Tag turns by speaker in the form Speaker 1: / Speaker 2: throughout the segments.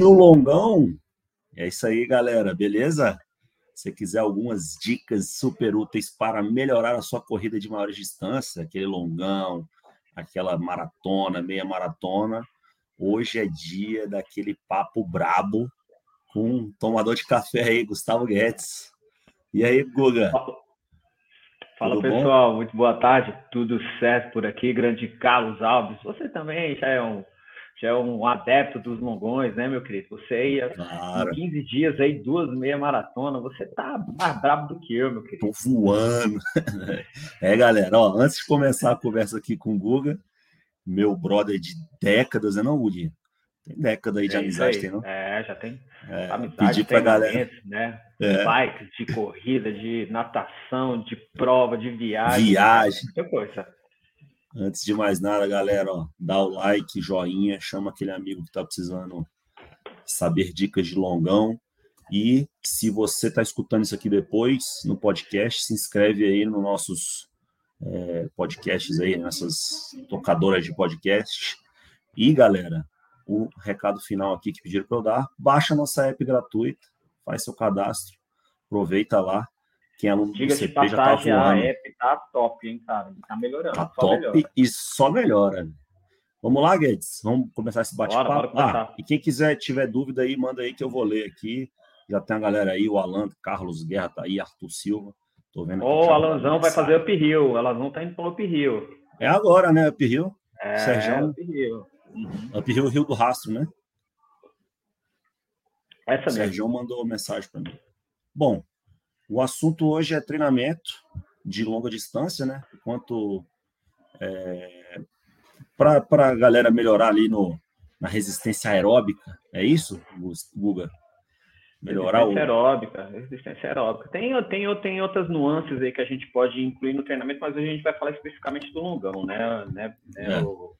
Speaker 1: no longão. É isso aí, galera, beleza? Se quiser algumas dicas super úteis para melhorar a sua corrida de maiores distâncias, aquele longão, aquela maratona, meia maratona, hoje é dia daquele papo brabo com um tomador de café aí, Gustavo Guedes. E aí, Guga?
Speaker 2: Fala Tudo pessoal, bom? muito boa tarde, tudo certo por aqui, grande Carlos Alves. Você também já é um já é um adepto dos longões, né, meu querido? Você ia claro. em 15 dias aí, duas meia maratona, você tá mais brabo do que eu, meu querido.
Speaker 1: Tô voando. É, galera, ó, antes de começar a conversa aqui com o Guga, meu brother de décadas, né, não, Woody? Tem década aí de amizade,
Speaker 2: aí.
Speaker 1: tem, não?
Speaker 2: É, já tem. É, amizade, pedir pra galera. Né? É. Bikes de corrida, de natação, de prova, de viagem.
Speaker 1: Viagem. Muita coisa. Antes de mais nada, galera, ó, dá o like, joinha, chama aquele amigo que está precisando saber dicas de longão. E se você está escutando isso aqui depois no podcast, se inscreve aí nos nossos é, podcasts aí, nessas tocadoras de podcast. E, galera, o recado final aqui que pediram para eu dar, baixa nossa app gratuita, faz seu cadastro, aproveita lá quem é aluno
Speaker 2: Diga do CP já tá voando. A app tá top, hein, cara? Tá melhorando. Tá
Speaker 1: top melhora. e só melhora. Vamos lá, Guedes? Vamos começar esse bate-papo? Ah, e quem quiser, tiver dúvida aí, manda aí que eu vou ler aqui. Já tem a galera aí, o Alan, Carlos Guerra tá aí, Arthur Silva.
Speaker 2: Tô vendo Ô, o Alanzão vai fazer Up Hill. O Alanzão tá indo pro Up Hill.
Speaker 1: É agora, né, Up Hill?
Speaker 2: É, Sergião. Up Hill.
Speaker 1: Uhum. Up Hill, Rio do Rastro, né?
Speaker 2: Essa mesmo.
Speaker 1: Sergião mandou mensagem para mim. Bom, o assunto hoje é treinamento de longa distância, né? Quanto é, para a galera melhorar ali no, na resistência aeróbica, é isso, Guga?
Speaker 2: Melhorar resistência o... aeróbica, resistência aeróbica. Tem, tem, tem outras nuances aí que a gente pode incluir no treinamento, mas a gente vai falar especificamente do longão, né? né, né é. o...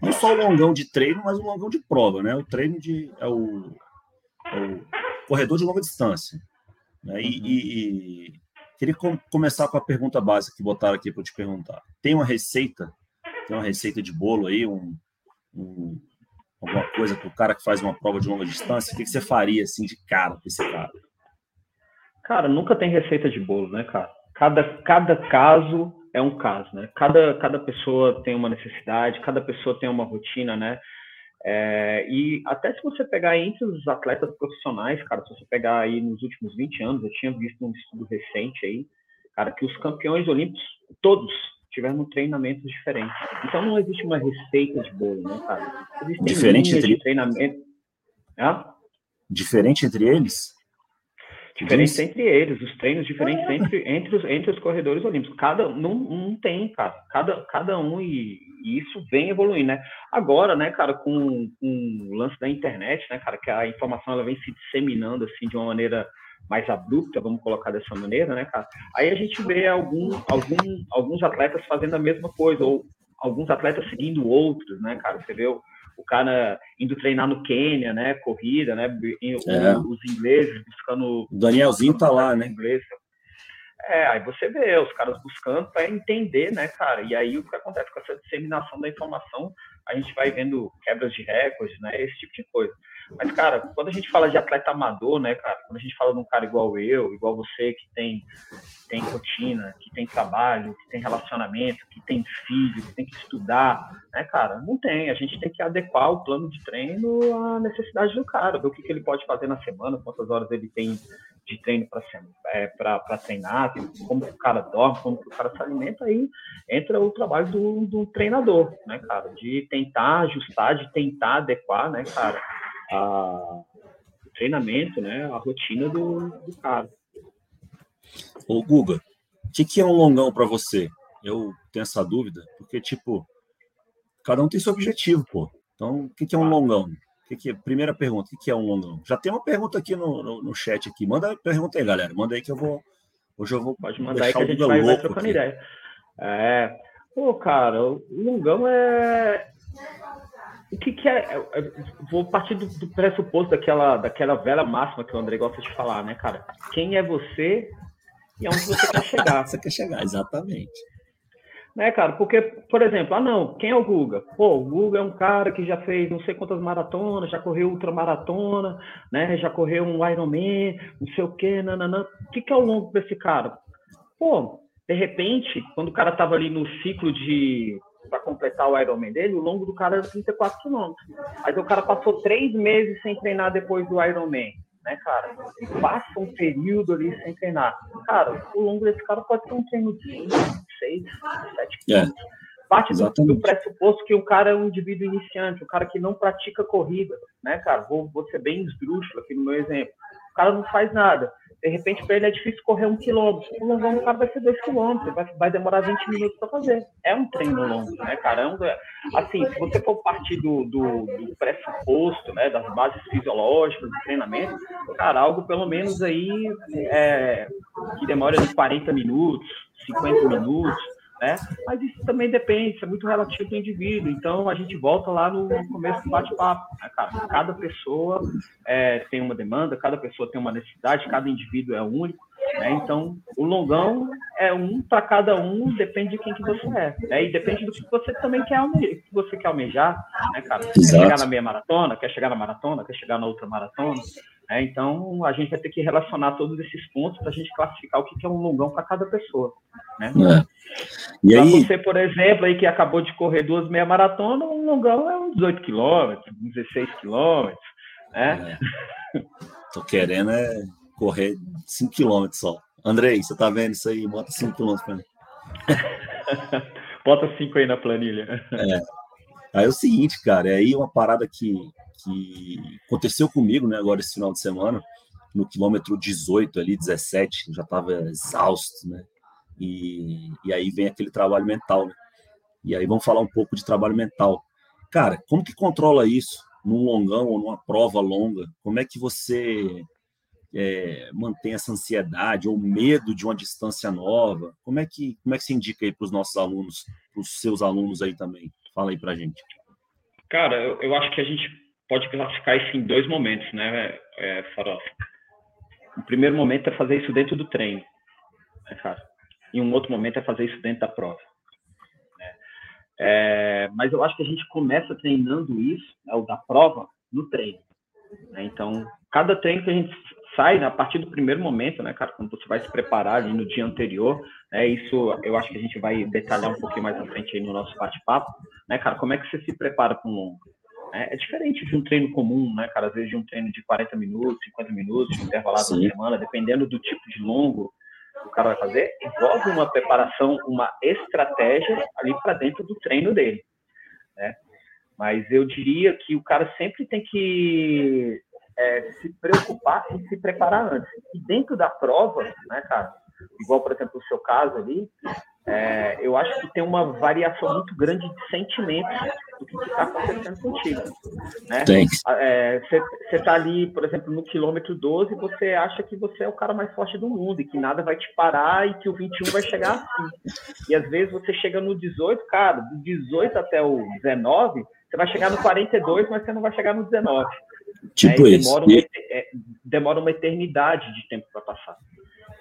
Speaker 1: Não só o longão de treino, mas o longão de prova, né? O treino de é o, é o corredor de longa distância. Né? E, uhum. e, e, queria com, começar com a pergunta básica que botaram aqui para te perguntar. Tem uma receita? Tem uma receita de bolo aí? Um, um alguma coisa para o cara que faz uma prova de longa distância? O que, que você faria assim de cara para esse cara?
Speaker 2: Cara, nunca tem receita de bolo, né, cara? Cada, cada caso é um caso, né? Cada, cada pessoa tem uma necessidade, cada pessoa tem uma rotina, né? É, e até se você pegar entre os atletas profissionais, cara, se você pegar aí nos últimos 20 anos, eu tinha visto um estudo recente aí, cara, que os campeões olímpicos, todos, tiveram treinamentos diferentes. Então não existe uma receita de bolo, né, cara?
Speaker 1: Existem Diferente entre
Speaker 2: treinamento.
Speaker 1: Diferente entre eles?
Speaker 2: Diferentes entre eles, os treinos diferentes entre, entre, os, entre os corredores olímpicos. Cada não, não tem, cara. Cada, cada um e, e, isso vem evoluindo, né? Agora, né, cara, com, com o lance da internet, né, cara, que a informação ela vem se disseminando assim de uma maneira mais abrupta, vamos colocar dessa maneira, né, cara? Aí a gente vê algum, algum, alguns atletas fazendo a mesma coisa, ou alguns atletas seguindo outros, né, cara? Você vê o, o cara indo treinar no Quênia, né? Corrida, né? É. Os ingleses buscando. O
Speaker 1: Danielzinho tá lá, né? Inglês.
Speaker 2: É, aí você vê os caras buscando para entender, né, cara? E aí o que acontece com essa disseminação da informação, a gente vai vendo quebras de recordes, né? Esse tipo de coisa. Mas, cara, quando a gente fala de atleta amador, né, cara, quando a gente fala de um cara igual eu, igual você, que tem, tem rotina, que tem trabalho, que tem relacionamento, que tem filho, que tem que estudar, né, cara, não tem. A gente tem que adequar o plano de treino à necessidade do cara, ver o que, que ele pode fazer na semana, quantas horas ele tem de treino para é, treinar, como o cara dorme, como o cara se alimenta, aí entra o trabalho do, do treinador, né, cara, de tentar ajustar, de tentar adequar, né, cara, a, o treinamento, né, a rotina do, do cara.
Speaker 1: Ô, Guga, o que, que é um longão para você? Eu tenho essa dúvida, porque, tipo, cada um tem seu objetivo, pô. Então, o que, que é um longão? Que que, primeira pergunta, o que, que é um longão? Já tem uma pergunta aqui no, no, no, chat aqui. Manda a pergunta aí, galera. Manda aí que eu vou. Hoje eu vou.
Speaker 2: Pode mandar aí que a gente vai, vai trocando aqui. ideia. É. Pô, cara, o longão é, o que, que é, é, Vou partir do, do, pressuposto daquela, daquela velha máxima que o André gosta de falar, né, cara? Quem é você e aonde você quer chegar?
Speaker 1: você quer chegar, exatamente.
Speaker 2: né, cara? Porque, por exemplo, ah, não, quem é o Guga? Pô, o Guga é um cara que já fez não sei quantas maratonas, já correu ultramaratona, né? Já correu um Ironman, não sei o quê, nananã. O que, que é o longo desse cara? Pô, de repente, quando o cara tava ali no ciclo de para completar o Ironman dele, o longo do cara era 34 quilômetros. Mas o cara passou três meses sem treinar depois do Ironman né, cara? Passa um período ali sem treinar. Cara, o longo desse cara pode ter um treino de 5, 6, 7 é. Parte do, do, pressuposto que o cara é um indivíduo iniciante, um cara que não pratica corrida, né, cara? Vou, vou ser bem esdrúxulo aqui no meu exemplo. O cara não faz nada. De repente, para ele é difícil correr um quilômetro. O longão do cara vai ser dois quilômetros, vai, vai demorar 20 minutos para fazer. É um treino longo, né, cara? É um, assim, se você for partir do, do, do, pressuposto, né, das bases fisiológicas do treinamento, cara, algo pelo menos aí é, que demora de 40 minutos, 50 minutos, né? Mas isso também depende, isso é muito relativo do indivíduo. Então a gente volta lá no começo do bate-papo. Né? Cada pessoa é, tem uma demanda, cada pessoa tem uma necessidade, cada indivíduo é único. Né? Então o longão é um para cada um, depende de quem que você é. Né? E depende do que você também quer almejar, que você quer almejar, né, cara? Quer chegar na meia maratona, quer chegar na maratona, quer chegar na outra maratona. É, então, a gente vai ter que relacionar todos esses pontos para a gente classificar o que é um longão para cada pessoa. Né? É. E aí... você, por exemplo, aí que acabou de correr duas meia maratona, um longão é uns 18 quilômetros, 16 quilômetros. Né?
Speaker 1: É. Tô querendo é correr 5 quilômetros só. Andrei, você tá vendo isso aí? Bota 5 quilômetros para mim.
Speaker 2: Bota 5 aí na planilha.
Speaker 1: É. Aí é o seguinte, cara, é aí uma parada que que aconteceu comigo, né, agora esse final de semana, no quilômetro 18 ali, 17, já estava exausto, né? E, e aí vem aquele trabalho mental, né? E aí vamos falar um pouco de trabalho mental. Cara, como que controla isso num longão ou numa prova longa? Como é que você é, mantém essa ansiedade ou medo de uma distância nova? Como é que como é que se indica aí para os nossos alunos, para os seus alunos aí também? Fala aí para gente.
Speaker 2: Cara, eu, eu acho que a gente pode classificar isso em dois momentos, né, é, Farofa? O primeiro momento é fazer isso dentro do treino, né, cara? E um outro momento é fazer isso dentro da prova. Né? É, mas eu acho que a gente começa treinando isso, né, o da prova, no treino. Né? Então, cada treino que a gente sai, né, a partir do primeiro momento, né, cara, quando você vai se preparar ali no dia anterior, né, isso eu acho que a gente vai detalhar um pouquinho mais à frente aí no nosso bate-papo, né, cara, como é que você se prepara para um longo? É, é diferente de um treino comum, né, cara? Às vezes de um treino de 40 minutos, 50 minutos, intervalado na semana, dependendo do tipo de longo que o cara vai fazer, envolve uma preparação, uma estratégia ali para dentro do treino dele, né? Mas eu diria que o cara sempre tem que é, se preocupar em se preparar antes. E dentro da prova, né, cara? Igual, por exemplo, o seu caso ali, é, eu acho que tem uma variação muito grande de sentimentos do que está acontecendo contigo. Né? Você está é, ali, por exemplo, no quilômetro 12, você acha que você é o cara mais forte do mundo e que nada vai te parar e que o 21 vai chegar assim. E às vezes você chega no 18, cara, do 18 até o 19, você vai chegar no 42, mas você não vai chegar no 19.
Speaker 1: Tipo né? isso.
Speaker 2: Demora uma, é, demora uma eternidade de tempo para passar.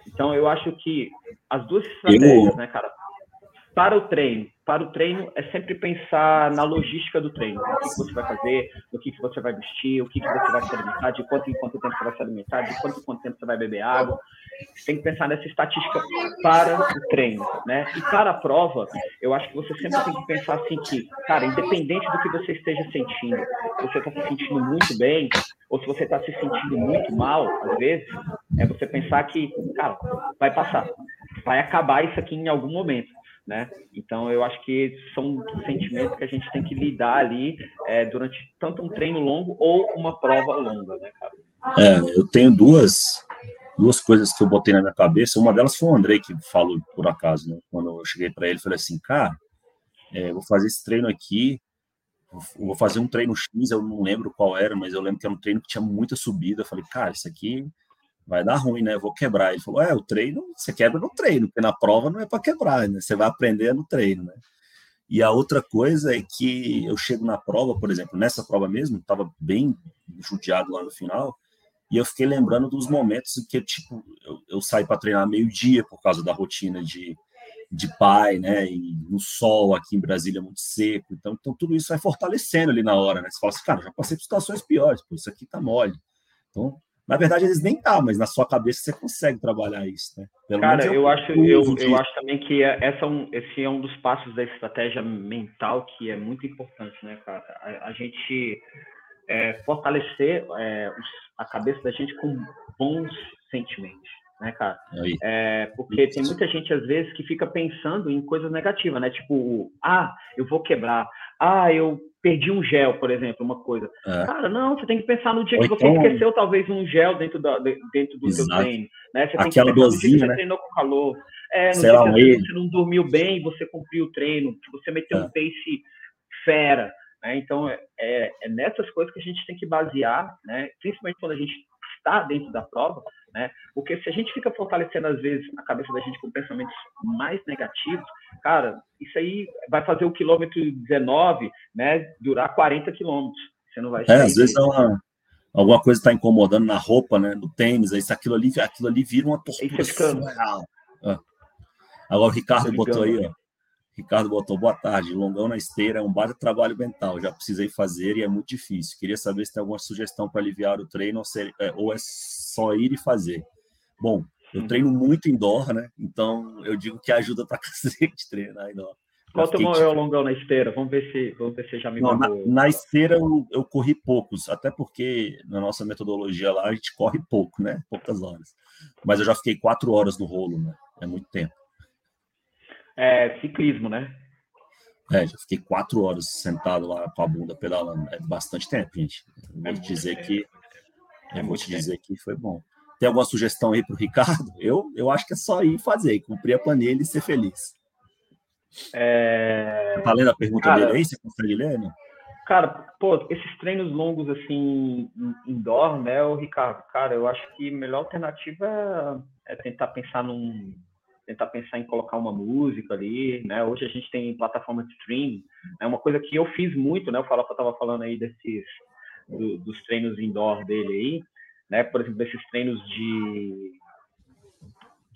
Speaker 2: Então, eu acho que as duas estratégias, eu... né, cara? Para o treino, para o treino é sempre pensar na logística do treino. O que, você vai fazer, o que, você vai vestir, o que, você vai se alimentar, de quanto em quanto tempo você vai se alimentar, de quanto em quanto tempo você vai beber água. Tem que pensar nessa estatística para o treino, né? E para a prova, eu acho que você sempre tem que pensar assim que, cara, independente do que você esteja sentindo, se você está se sentindo muito bem ou se você está se sentindo muito mal, às vezes, é você pensar que, cara, vai passar, vai acabar isso aqui em algum momento né? Então eu acho que são sentimentos que a gente tem que lidar ali é, durante tanto um treino longo ou uma prova longa, né, cara?
Speaker 1: É, eu tenho duas duas coisas que eu botei na minha cabeça. Uma delas foi o Andrei que falou por acaso, né? Quando eu cheguei para ele, falei assim, cara, é, vou fazer esse treino aqui, vou fazer um treino X, eu não lembro qual era, mas eu lembro que era um treino que tinha muita subida. Eu falei, cara, isso aqui vai dar ruim, né? Vou quebrar. Ele falou: é, o treino, você quebra no treino, porque na prova não é para quebrar, né? Você vai aprender no treino, né? E a outra coisa é que eu chego na prova, por exemplo, nessa prova mesmo, estava bem judiado lá no final, e eu fiquei lembrando dos momentos em que, tipo, eu, eu saí para treinar meio-dia por causa da rotina de, de pai, né? E no sol aqui em Brasília é muito seco. Então, então tudo isso vai fortalecendo ali na hora, né? Você fala assim, cara, já passei por situações piores, pô, isso aqui tá mole. Então, na verdade, eles nem tá, mas na sua cabeça você consegue trabalhar isso, né?
Speaker 2: Pelo cara, eu, eu acho, eu, eu acho também que é, essa é um, esse é um dos passos da estratégia mental que é muito importante, né, cara? A, a gente é, fortalecer é, a cabeça da gente com bons sentimentos né, cara? É, porque tem muita gente, às vezes, que fica pensando em coisas negativas, né? Tipo, ah, eu vou quebrar. Ah, eu perdi um gel, por exemplo, uma coisa. É. Cara, não, você tem que pensar no dia Ou que você então... esqueceu, talvez, um gel dentro, da, dentro do Exato. seu treino. Né? Você
Speaker 1: tem Aquela que né?
Speaker 2: treinou com calor. É, Sei lá, que você não dormiu bem, você cumpriu o treino, que você meteu é. um pace fera. Né? Então, é, é, é nessas coisas que a gente tem que basear, né? principalmente quando a gente está dentro da prova, né? Porque se a gente fica fortalecendo, às vezes, a cabeça da gente com pensamentos mais negativos, cara, isso aí vai fazer o quilômetro 19, né, durar 40 quilômetros. Você não vai
Speaker 1: É, às vezes é uma, alguma coisa está incomodando na roupa, né, no tênis, aí aquilo ali, aquilo ali vira uma tortura surreal. Ah. Agora o Ricardo botou aí, ó. Ricardo botou, boa tarde, longão na esteira é um baita trabalho mental, já precisei fazer e é muito difícil. Queria saber se tem alguma sugestão para aliviar o treino ou, é, ou é só ir e fazer. Bom, eu uhum. treino muito indoor, né? Então eu digo que ajuda para cacete treinar indoor.
Speaker 2: Qual o maior longão na esteira? Vamos ver se, vamos ver se já me
Speaker 1: Não, na, na, esteira eu, eu, corri poucos, até porque na nossa metodologia lá a gente corre pouco, né? Poucas horas. Mas eu já fiquei quatro horas no rolo, né? É muito tempo.
Speaker 2: É ciclismo, né?
Speaker 1: É, já fiquei quatro horas sentado lá com a bunda pedalando. É bastante tempo, gente. vou é dizer tempo. que é vou te dizer que foi bom. Tem alguma sugestão aí para o Ricardo? Eu, eu acho que é só ir fazer, cumprir a planilha e ser feliz.
Speaker 2: É...
Speaker 1: Tá lendo a pergunta cara, dele aí? Você consegue ler? Né?
Speaker 2: Cara, pô, esses treinos longos assim, indoor, né, o Ricardo? Cara, eu acho que a melhor alternativa é tentar pensar num. Tentar pensar em colocar uma música ali, né? Hoje a gente tem plataforma de streaming. É uma coisa que eu fiz muito, né? O Fala eu tava falando aí desses do, dos treinos indoor dele aí, né? Por exemplo, desses treinos de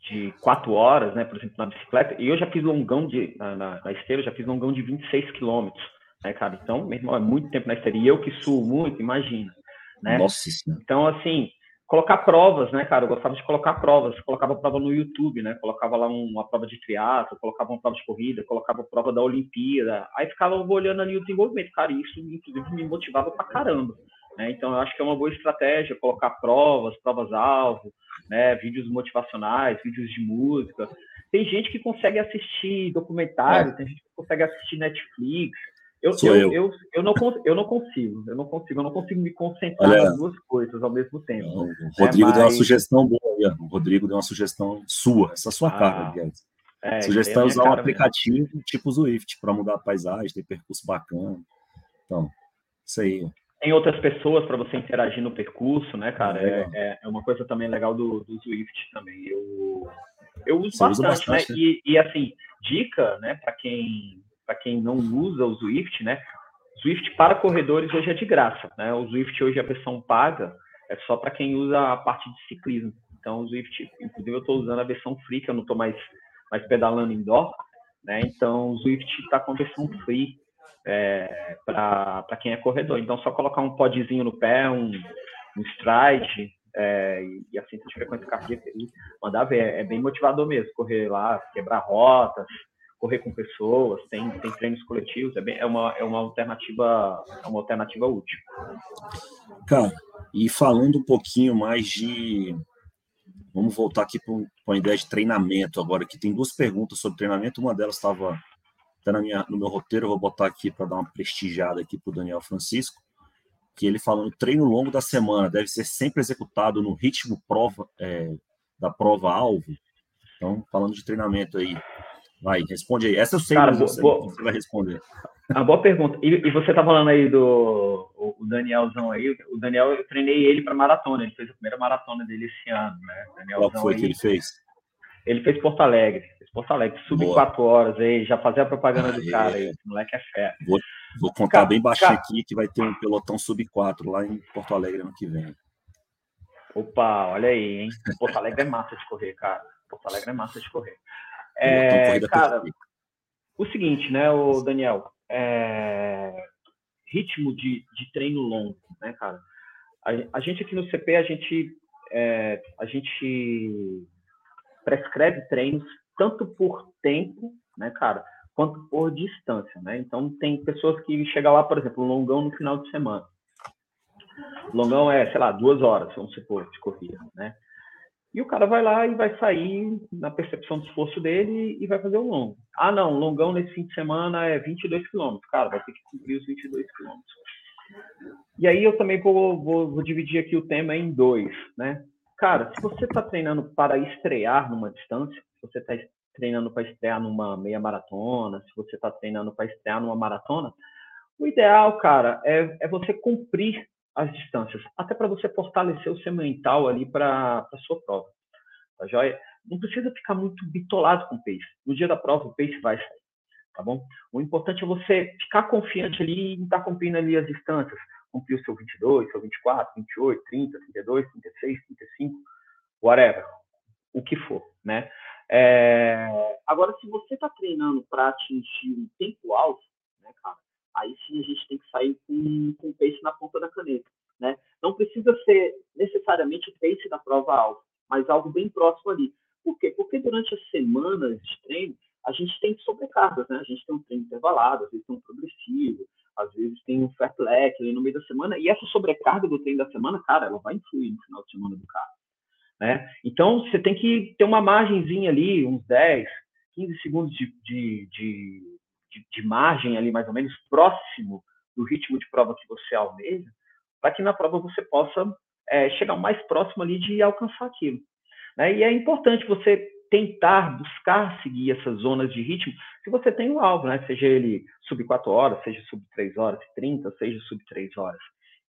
Speaker 2: de quatro horas, né? Por exemplo, na bicicleta. E eu já fiz longão de na, na, na esteira, eu já fiz longão de 26 quilômetros, né, cara? Então, meu irmão, é muito tempo na esteira. E eu que suo muito, imagina, né?
Speaker 1: Nossa
Speaker 2: Então, assim, colocar provas, né, cara? Eu gostava de colocar provas. Colocava prova no YouTube, né? Colocava lá uma prova de triatlo, colocava uma prova de corrida, colocava prova da Olimpíada. Aí ficava olhando ali o desenvolvimento. Cara, isso, inclusive, me motivava pra caramba. Né? Então, eu acho que é uma boa estratégia colocar provas, provas-alvo, né? vídeos motivacionais, vídeos de música. Tem gente que consegue assistir documentário, é. tem gente que consegue assistir Netflix, eu, eu, eu. Eu, eu, não, eu não consigo, eu não consigo, eu não consigo me concentrar Olha, nas duas coisas ao mesmo tempo.
Speaker 1: O Rodrigo é, deu uma sugestão boa, o Rodrigo deu uma sugestão sua, essa é sua ah, cara, aliás. É, sugestão é usar um aplicativo mesmo. tipo Zwift para mudar a paisagem, ter percurso bacana. Então, isso aí.
Speaker 2: Tem outras pessoas para você interagir no percurso, né, cara? É, é, é, uma coisa também legal do, do Zwift também. Eu, eu uso bastante, bastante, né? né? E, e assim, dica, né, para quem para quem não usa o Swift, né? Swift para corredores hoje é de graça, né? O Swift hoje a versão paga é só para quem usa a parte de ciclismo. Então o Swift, inclusive eu estou usando a versão free, que eu não estou mais mais pedalando indoor, né? Então o Swift está com a versão free é, para quem é corredor. Então só colocar um podzinho no pé, um, um stride, é, e assim de frequência cardíaca e mandar ver. É, é bem motivador mesmo, correr lá, quebrar rotas, correr com pessoas, tem, tem treinos coletivos, é, bem, é, uma, é uma alternativa é uma alternativa útil.
Speaker 1: Cara, e falando um pouquinho mais de vamos voltar aqui para a ideia de treinamento agora, que tem duas perguntas sobre treinamento, uma delas estava tá na minha, no meu roteiro, eu vou botar aqui para dar uma prestigiada aqui para o Daniel Francisco, que ele falando treino longo da semana deve ser sempre executado no ritmo prova é, da prova alvo. Então, falando de treinamento aí, Vai, responde aí. Essa eu sei, Cara, você, você vai responder.
Speaker 2: A boa pergunta. E, e, você tá falando aí do o Danielzão aí. O Daniel, eu treinei ele para maratona. Ele fez a primeira maratona dele esse ano, né?
Speaker 1: Danielzão Qual foi aí, que ele fez?
Speaker 2: Ele fez Porto Alegre. Fez Porto Alegre. Sub quatro horas aí. Já fazia a propaganda do cara aí. Esse moleque é fé.
Speaker 1: Vou, vou contar cara, bem baixinho cara, aqui que vai ter um pelotão sub 4 lá em Porto Alegre ano que vem.
Speaker 2: Opa, olha aí, hein? Porto Alegre é massa de correr, cara. Porto Alegre é massa de correr. É, cara, o seguinte, né, o Daniel, é, ritmo de, de treino longo, né, cara? A, a gente aqui no CP, a gente, é, a gente prescreve treinos tanto por tempo, né, cara, quanto por distância, né? Então tem pessoas que chegam lá, por exemplo, um longão no final de semana. Longão é, sei lá, duas horas, vamos supor, de corrida, né? E o cara vai lá e vai sair na percepção do esforço dele e vai fazer o longo. Ah, não, longão nesse fim de semana é 22 quilômetros. Cara, vai ter que cumprir os 22 quilômetros. E aí eu também vou, vou, vou, dividir aqui o tema em dois, né? Cara, se você está treinando para estrear numa distância, se você está treinando para estrear numa meia maratona, se você está treinando para estrear numa maratona, o ideal, cara, é, é você cumprir as distâncias, até para você fortalecer o seu mental ali para a sua prova. Tá joia? Não precisa ficar muito bitolado com o pace. No dia da prova, o pace vai sair. Tá bom? O importante é você ficar confiante ali em estar tá cumprindo ali as distâncias. Cumprir o seu 22, seu 24, 28, 30, 32, 36, 35, whatever. O que for, né? É... Agora, se você está treinando para atingir um tempo alto, né, cara, aí sim a gente tem que sair com, com o pace na ponta da caneta. Né? Não precisa ser necessariamente o pace da prova alta, mas algo bem próximo ali. Por quê? Porque durante as semanas de treino, a gente tem sobrecargas, né? A gente tem um treino intervalado, às vezes tem um progressivo, às vezes tem um fat leg ali no meio da semana, e essa sobrecarga do treino da semana, cara, ela vai influir no final de semana do cara. Né? Então, você tem que ter uma margenzinha ali, uns 10, 15 segundos de, de, de de, margem ali mais ou menos próximo do ritmo de prova que você almeja, para que na prova você possa é, chegar mais próximo ali de alcançar aquilo. Né? E é importante você tentar buscar seguir essas zonas de ritmo se você tem um alvo, né? seja ele sub 4 horas, seja sub 3 horas e 30, seja sub 3 horas.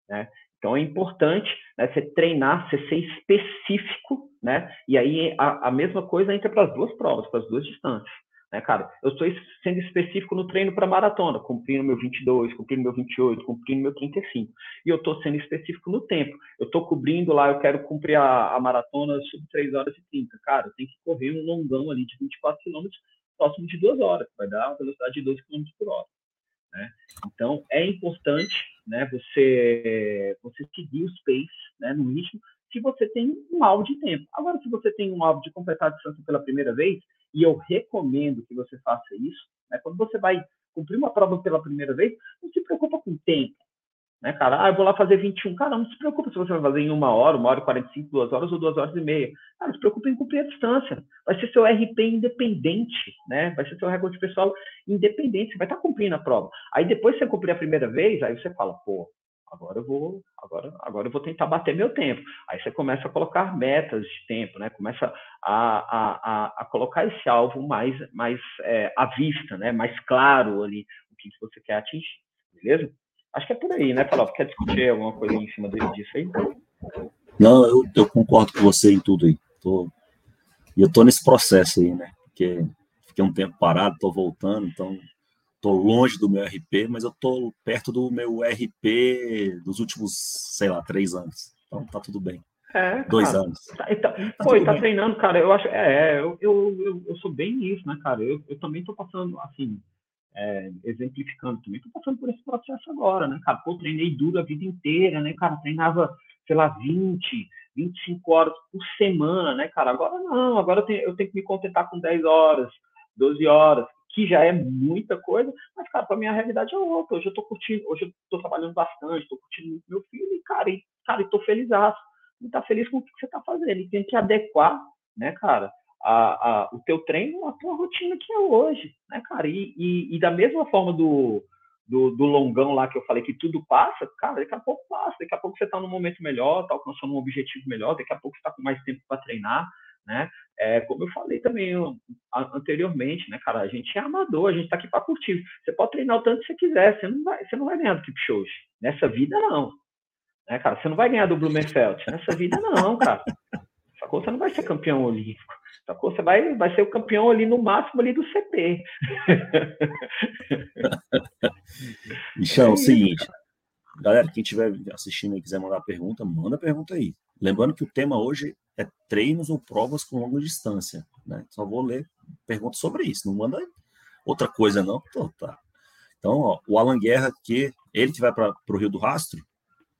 Speaker 2: Né? Então é importante né, você treinar, você ser específico, né? E aí a, a mesma coisa entra para as duas provas, para as duas distâncias. Né, cara? Eu estou sendo específico no treino para maratona, cumprindo meu 22, cumprindo meu 28, cumprindo meu 35. E eu estou sendo específico no tempo. Eu estou cobrindo lá, eu quero cumprir a, a, maratona sub 3 horas e 30. Cara, tenho que correr um longão ali de 24 quilômetros próximo de 2 horas, vai dar uma velocidade de 12 km por hora. Né? Então, é importante né, você, você seguir os pace né, no ritmo se você tem um alvo de tempo. Agora, se você tem um alvo de completar a distância pela primeira vez, e eu recomendo que você faça isso. Né? Quando você vai cumprir uma prova pela primeira vez, não se preocupa com o tempo. Né, cara? Ah, eu vou lá fazer 21. Cara, não se preocupa se você vai fazer em uma hora, uma hora e 45, duas horas ou duas horas e meia. Cara, se preocupa em cumprir a distância. Vai ser seu RP independente, né? Vai ser seu recorde pessoal independente. Você vai estar cumprindo a prova. Aí depois que você cumprir a primeira vez, aí você fala, pô, agora eu vou, agora, agora eu vou tentar bater meu tempo. Aí você começa a colocar metas de tempo, né? Começa a, a, a, colocar esse alvo mais, mais é, à vista, né? Mais claro ali o que você quer atingir, beleza? Acho que é por aí, né, Falou? Quer discutir alguma coisa em cima disso aí?
Speaker 1: Não, eu, eu concordo com você em tudo aí. Tô, e eu tô nesse processo aí, né? Porque fiquei um tempo parado, tô voltando, então tô longe do meu RP, mas eu tô perto do meu RP dos últimos, sei lá, três anos. Então tá tudo bem.
Speaker 2: É,
Speaker 1: Dois anos.
Speaker 2: Tá, tá, tá pô, tá bem. treinando, cara. Eu acho, é, é eu, eu, eu, eu, sou bem nisso, né, cara? Eu, eu também tô passando, assim, é, exemplificando também, tô passando por esse processo agora, né, cara? Pô, treinei duro a vida inteira, né, cara? Treinava, sei lá, 20, 25 horas por semana, né, cara? Agora não, agora eu tenho, eu tenho que me contentar com 10 horas, 12 horas, que já é muita coisa, mas, cara, para minha realidade é outra. Hoje eu tô curtindo, hoje eu tô trabalhando bastante, tô curtindo muito meu filho e, cara, e, cara, e tô feliz. E tá feliz com o que você tá fazendo. E tem que adequar, né, cara, a, a, o teu treino à tua rotina que é hoje, né, cara? E, e, e da mesma forma do, do, do, longão lá que eu falei que tudo passa, cara, daqui a pouco passa, daqui a pouco você está num momento melhor, está alcançando um objetivo melhor, daqui a pouco você está com mais tempo para treinar, né? É, como eu falei também anteriormente, né, cara, a gente é amador, a gente está aqui para curtir. Você pode treinar o tanto que você quiser, você não vai, você não vai ganhar do Kipchoge. Nessa vida, não. Né, cara, você não vai ganhar do Blumenfeld. Nessa vida, não, cara. Sacou? Você não vai ser campeão olímpico. Sacou? Você vai, vai ser o campeão ali no máximo ali do CP.
Speaker 1: Michel, é o seguinte. Galera, quem estiver assistindo e quiser mandar pergunta, manda pergunta aí. Lembrando que o tema hoje é treinos ou provas com longa distância. né? Só vou ler pergunta sobre isso, não manda outra coisa não. Tô, tá. Então, ó, o Alan Guerra, que ele que vai para o Rio do Rastro?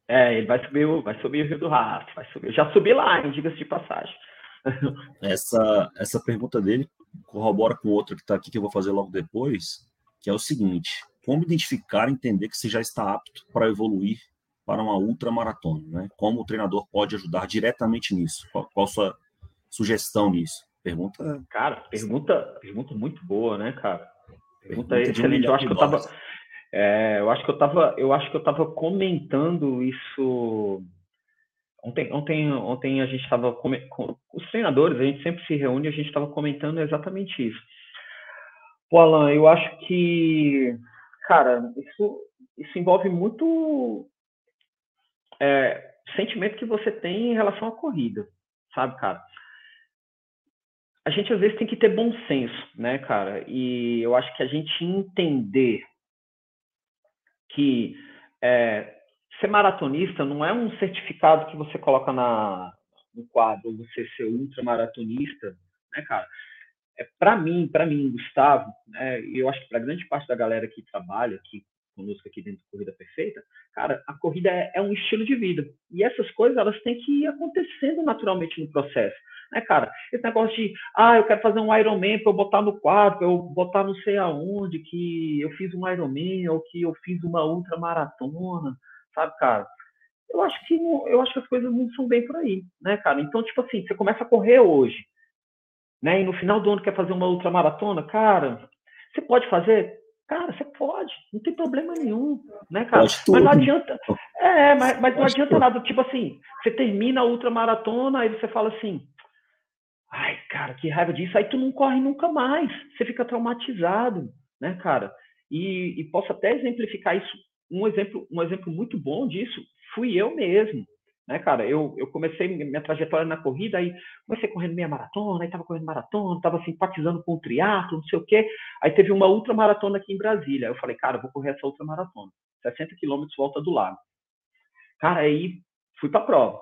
Speaker 2: É, ele vai subir, vai subir o Rio do Rastro, vai subir. Eu já subi lá, diga-se de passagem.
Speaker 1: Essa, essa pergunta dele corrobora com outra que está aqui, que eu vou fazer logo depois, que é o seguinte: como identificar e entender que você já está apto para evoluir para uma ultramaratona? Né? Como o treinador pode ajudar diretamente nisso? Qual, qual a sua sugestão nisso? Pergunta.
Speaker 2: Cara, pergunta, pergunta muito boa, né, cara? Pergunta, pergunta excelente. Eu acho que eu tava. É, eu acho que eu tava, eu acho que eu tava comentando isso ontem. Ontem, ontem a gente estava com os treinadores, a gente sempre se reúne, a gente estava comentando exatamente isso. Pô, Alan, eu acho que, cara, isso, isso envolve muito é, sentimento que você tem em relação à corrida, sabe, cara? a gente às vezes tem que ter bom senso, né, cara? E eu acho que a gente entender que é, ser maratonista não é um certificado que você coloca na, no quadro, você ser ultramaratonista, né, cara? É, para mim, para mim, Gustavo, né, eu acho que para grande parte da galera que trabalha, que conosco aqui dentro da Corrida Perfeita, cara, a corrida é, é, um estilo de vida. E essas coisas, elas têm que ir acontecendo naturalmente no processo. Né, cara? Esse negócio de, ah, eu quero fazer um Ironman para eu botar no quadro, eu botar não sei aonde, que eu fiz um Ironman ou que eu fiz uma ultramaratona, sabe, cara? Eu acho que eu acho que as coisas não são bem por aí, né, cara? Então, tipo assim, você começa a correr hoje, né? E no final do ano quer fazer uma ultramaratona, cara, você pode fazer? Cara, você pode, não tem problema nenhum, né, cara? Mas não adianta. É, mas, mas não adianta nada. Tipo assim, você termina a ultramaratona, aí você fala assim, ai, cara, que raiva disso. Aí tu não corre nunca mais. Você fica traumatizado, né, cara? E, e posso até exemplificar isso. Um exemplo, um exemplo muito bom disso fui eu mesmo, né, cara? Eu, eu comecei minha trajetória na corrida, aí comecei correndo meia maratona, aí tava correndo maratona, tava simpatizando com o triatlo, não sei o quê. Aí teve uma ultramaratona aqui em Brasília. Eu falei, cara, eu vou correr essa ultramaratona. 60 quilômetros volta do lago. Cara, aí fui pra prova.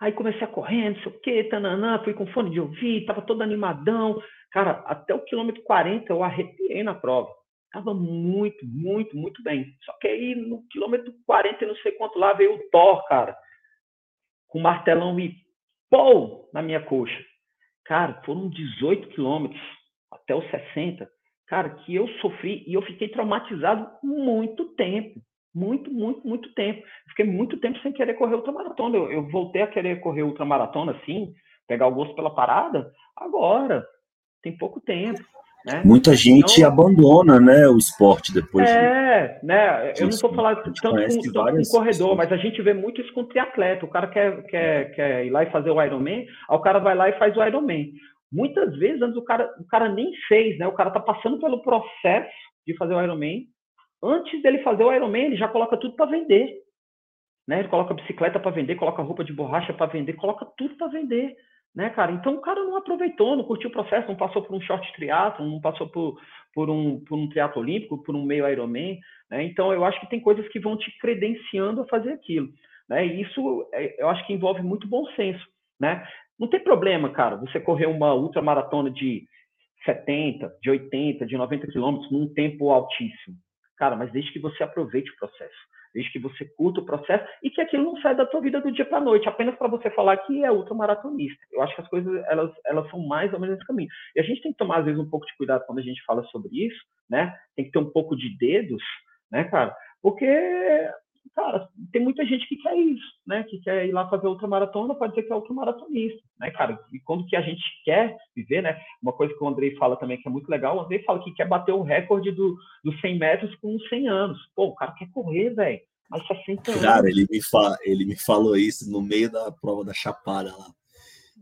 Speaker 2: Aí comecei a correr, não sei o quê, tananã, fui com fone de ouvido, tava todo animadão. Cara, até o quilômetro 40 eu arrepiei na prova. Tava muito, muito, muito bem. Só que aí no quilômetro 40 e não sei quanto lá veio o Thor, cara, com martelão e pô na minha coxa. Cara, foram 18 quilômetros até os 60. Cara, que eu sofri e eu fiquei traumatizado muito tempo. Muito, muito, muito tempo. Fiquei muito tempo sem querer correr ultramaratona. Eu, eu voltei a querer correr ultramaratona assim, pegar o gosto pela parada, agora. Tem pouco tempo. Né?
Speaker 1: Muita gente então, abandona né, o esporte depois.
Speaker 2: É, de... né? Eu não estou falando tanto com, tanto com corredor, mas a gente vê muito isso com triatleta. O cara quer, quer, quer ir lá e fazer o Ironman, aí o cara vai lá e faz o Ironman. Muitas vezes antes o cara, o cara nem fez, né? O cara tá passando pelo processo de fazer o Ironman. Antes dele fazer o Ironman, ele já coloca tudo para vender. Né? Ele coloca bicicleta para vender, coloca roupa de borracha para vender, coloca tudo para vender né, cara? Então o cara não aproveitou, não curtiu o processo, não passou por um short triatlo, não passou por, por um, por um triatlo olímpico, por um meio Ironman, né? Então eu acho que tem coisas que vão te credenciando a fazer aquilo, né? E isso é, eu acho que envolve muito bom senso, né? Não tem problema, cara, você correr uma ultramaratona de 70, de 80, de 90 quilômetros num tempo altíssimo. Cara, mas desde que você aproveite o processo desde que você curta o processo e que aquilo não sai da tua vida do dia para a noite, apenas para você falar que é ultramaratonista. Eu acho que as coisas elas, elas são mais ou menos esse caminho. E a gente tem que tomar às vezes um pouco de cuidado quando a gente fala sobre isso, né? Tem que ter um pouco de dedos, né, cara? Porque cara, tem muita gente que quer isso, né? Que quer ir lá fazer ultramaratona, pode dizer que é ultramaratonista, né, cara? E quando que a gente quer viver, né? Uma coisa que o Andrei fala também que é muito legal, o Andrei fala que quer bater o recorde do, dos 100 metros com 100 anos. Pô, o cara quer correr, velho. Mas 60 anos.
Speaker 1: Cara, ele me, fa ele me falou isso no meio da prova da Chapada lá.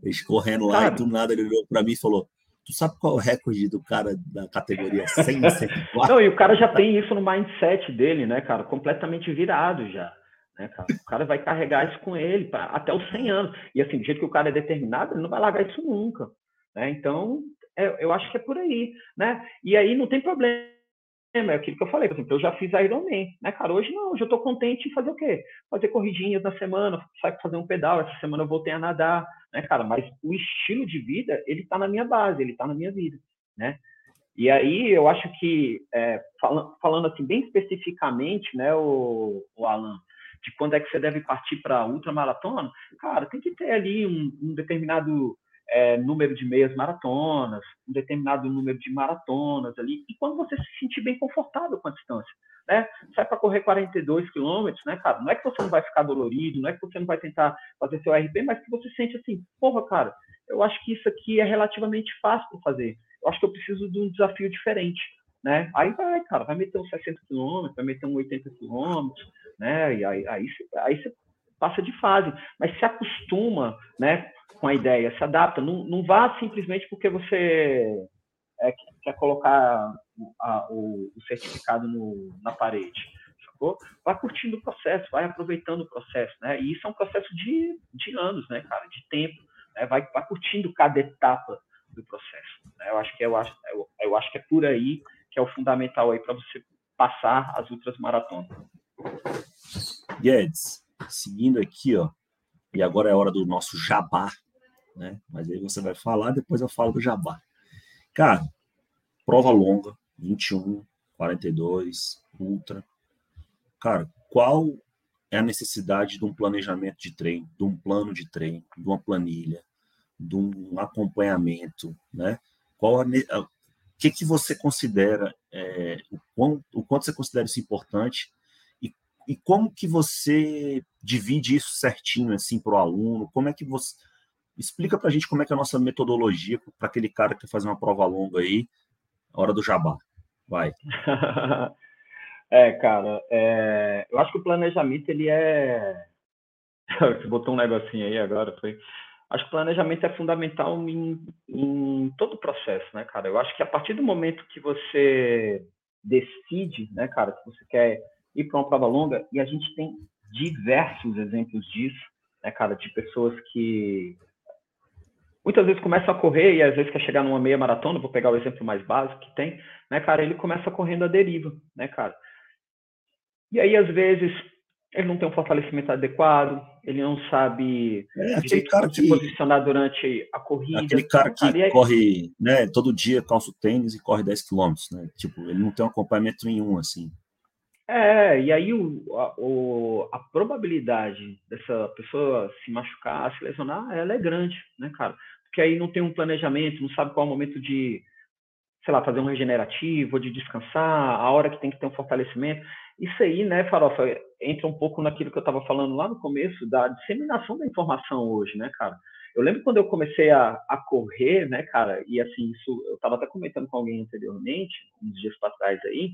Speaker 1: Eles correndo lá cara, e do nada ele olhou para mim e falou: Tu sabe qual é o recorde do cara da categoria 100
Speaker 2: Não, e o cara já tem isso no mindset dele, né, cara? Completamente virado já. Né, cara? O cara vai carregar isso com ele pra, até os 100 anos. E assim, do jeito que o cara é determinado, ele não vai largar isso nunca. Né? Então, é, eu acho que é por aí. Né? E aí não tem problema é aquilo que eu falei, por exemplo, eu já fiz Ironman, né, cara? Hoje não, hoje eu tô contente em fazer o quê? Fazer corridinhas na semana, sair fazer um pedal, essa semana eu voltei a nadar, né, cara? Mas o estilo de vida, ele tá na minha base, ele tá na minha vida, né? E aí eu acho que, é, falando, falando assim bem especificamente, né, o, o Alan, de quando é que você deve partir para ultramaratona, cara, tem que ter ali um, um determinado é, número de meias maratonas, um determinado número de maratonas ali, e quando você se sentir bem confortável com a distância. Né? Sai para correr 42 quilômetros, né, cara? Não é que você não vai ficar dolorido, não é que você não vai tentar fazer seu RP, mas que você sente assim, porra, cara, eu acho que isso aqui é relativamente fácil para fazer. Eu acho que eu preciso de um desafio diferente, né? Aí vai, cara, vai meter uns 60 quilômetros, vai meter uns 80 quilômetros, né? E aí, aí, aí você passa de fase, mas se acostuma, né, com a ideia, se adapta. Não, não vá simplesmente porque você é, quer colocar a, o, o, certificado no, na parede. Sacou? Vai curtindo o processo, vai aproveitando o processo, né? E isso é um processo de, de anos, né, cara? De tempo. Né? Vai, vai curtindo cada etapa do processo. Né? Eu acho que eu acho, eu, eu acho que é por aí que é o fundamental aí para você passar as outras maratonas.
Speaker 1: Guedes, seguindo aqui, ó, e agora é hora do nosso jabá, né? Mas aí você vai falar, depois eu falo do jabá. Cara, prova longa, 21, 42, ultra. Cara, qual é a necessidade de um planejamento de treino, de um plano de treino, de uma planilha, de um acompanhamento, né? Qual a, o que, que você considera, é, o, quão, o quanto você considera isso importante e, como que você divide isso certinho assim para o aluno? Como é que você Explica para a gente como é que é a nossa metodologia para aquele cara que quer fazer uma prova longa aí, hora do jabá. Vai.
Speaker 2: é, cara, é... eu acho que o planejamento ele é. Você botou um negocinho aí agora, foi. Acho que o planejamento é fundamental em, em todo o processo, né, cara? Eu acho que a partir do momento que você decide, né, cara, que você quer ir para uma prova longa, e a gente tem diversos exemplos disso, né, cara, de pessoas que muitas vezes começa a correr e às vezes quer chegar numa meia maratona, vou pegar o exemplo mais básico que tem, né, cara, ele começa correndo a deriva, né, cara. E aí, às vezes, ele não tem um fortalecimento adequado, ele não sabe
Speaker 1: é, aquele cara
Speaker 2: se posicionar durante a corrida.
Speaker 1: Aquele cara que aí... corre, né, todo dia calça o tênis e corre 10 quilômetros, né? Tipo, ele não tem um acompanhamento nenhum, assim.
Speaker 2: É, e aí o, a, o, a probabilidade dessa pessoa se machucar, se lesionar, ela é grande, né, cara? Porque aí não tem um planejamento, não sabe qual é o momento de, sei lá, fazer um regenerativo, de descansar, a hora que tem que ter um fortalecimento. Isso aí, né, Farofa, entra um pouco naquilo que eu estava falando lá no começo, da disseminação da informação hoje, né, cara? Eu lembro quando eu comecei a, a correr, né, cara, e assim, isso eu estava até comentando com alguém anteriormente, uns dias para trás aí,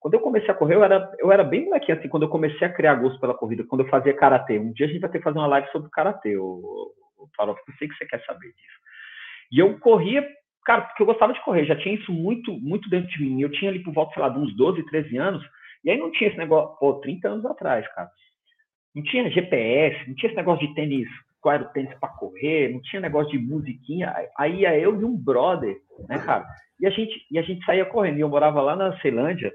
Speaker 2: quando eu comecei a correr, eu era, eu era bem molequinho, assim, quando eu comecei a criar gosto pela corrida, quando eu fazia karatê. Um dia a gente vai ter que fazer uma live sobre karatê, o, porque eu sei que você quer saber disso. E eu corria, cara, porque eu gostava de correr, já tinha isso muito, muito dentro de mim. Eu tinha ali por volta, sei lá, de uns 12, 13 anos, e aí não tinha esse negócio, pô, 30 anos atrás, cara. Não tinha GPS, não tinha esse negócio de tênis, qual era o tênis para correr, não tinha negócio de musiquinha. Aí ia eu e um brother, né, cara? E a gente, e a gente saía correndo. E eu morava lá na Ceilândia,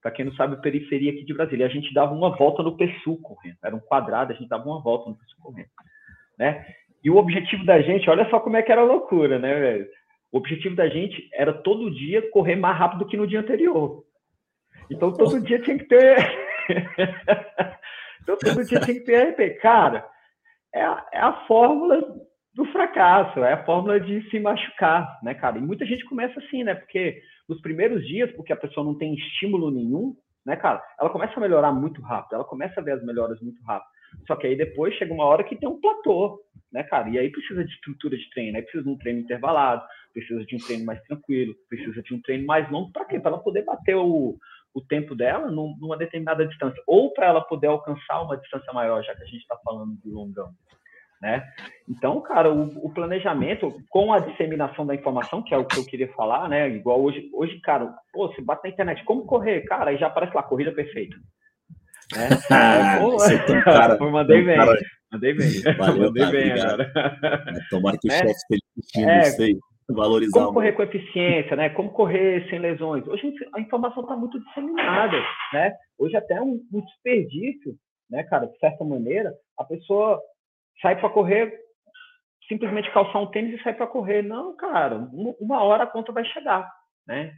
Speaker 2: para quem não sabe, periferia aqui de Brasília. A gente dava uma volta no PSU correndo. Era um quadrado, a gente dava uma volta no PSU correndo. Né? E o objetivo da gente, olha só como é que era a loucura, né, velho? O objetivo da gente era todo dia correr mais rápido que no dia anterior. Então todo dia tinha que ter. então todo dia tinha que ter RP. Cara, é a, é a fórmula do fracasso, é a fórmula de se machucar, né, cara? E muita gente começa assim, né? Porque nos primeiros dias, porque a pessoa não tem estímulo nenhum, né, cara, ela começa a melhorar muito rápido, ela começa a ver as melhoras muito rápido. Só que aí depois chega uma hora que tem um platô, né, cara? E aí precisa de estrutura de treino, aí precisa de um treino intervalado, precisa de um treino mais tranquilo, precisa de um treino mais longo, para quê? Para ela poder bater o, o tempo dela numa determinada distância, ou para ela poder alcançar uma distância maior, já que a gente está falando de longão né? Então, cara, o, o, planejamento com a disseminação da informação, que é o que eu queria falar, né? Igual hoje, hoje, cara, pô, você bate na internet, como correr? Cara, aí já aparece lá, corrida perfeita. Né? pô,
Speaker 1: é cara,
Speaker 2: pô, mandei bem,
Speaker 1: cara...
Speaker 2: mandei bem,
Speaker 1: Valeu,
Speaker 2: mandei
Speaker 1: cara,
Speaker 2: bem
Speaker 1: obrigado.
Speaker 2: agora.
Speaker 1: Tomara que o é, chefe esteja é,
Speaker 2: isso aí.
Speaker 1: Valorizar
Speaker 2: como correr com eficiência, né? Como correr sem lesões. Hoje a informação está muito disseminada, né? Hoje até um, um desperdício, né, cara? De certa maneira, a pessoa sai para correr, simplesmente calçar um tênis e sair para correr. Não, cara, uma hora a conta vai chegar, né?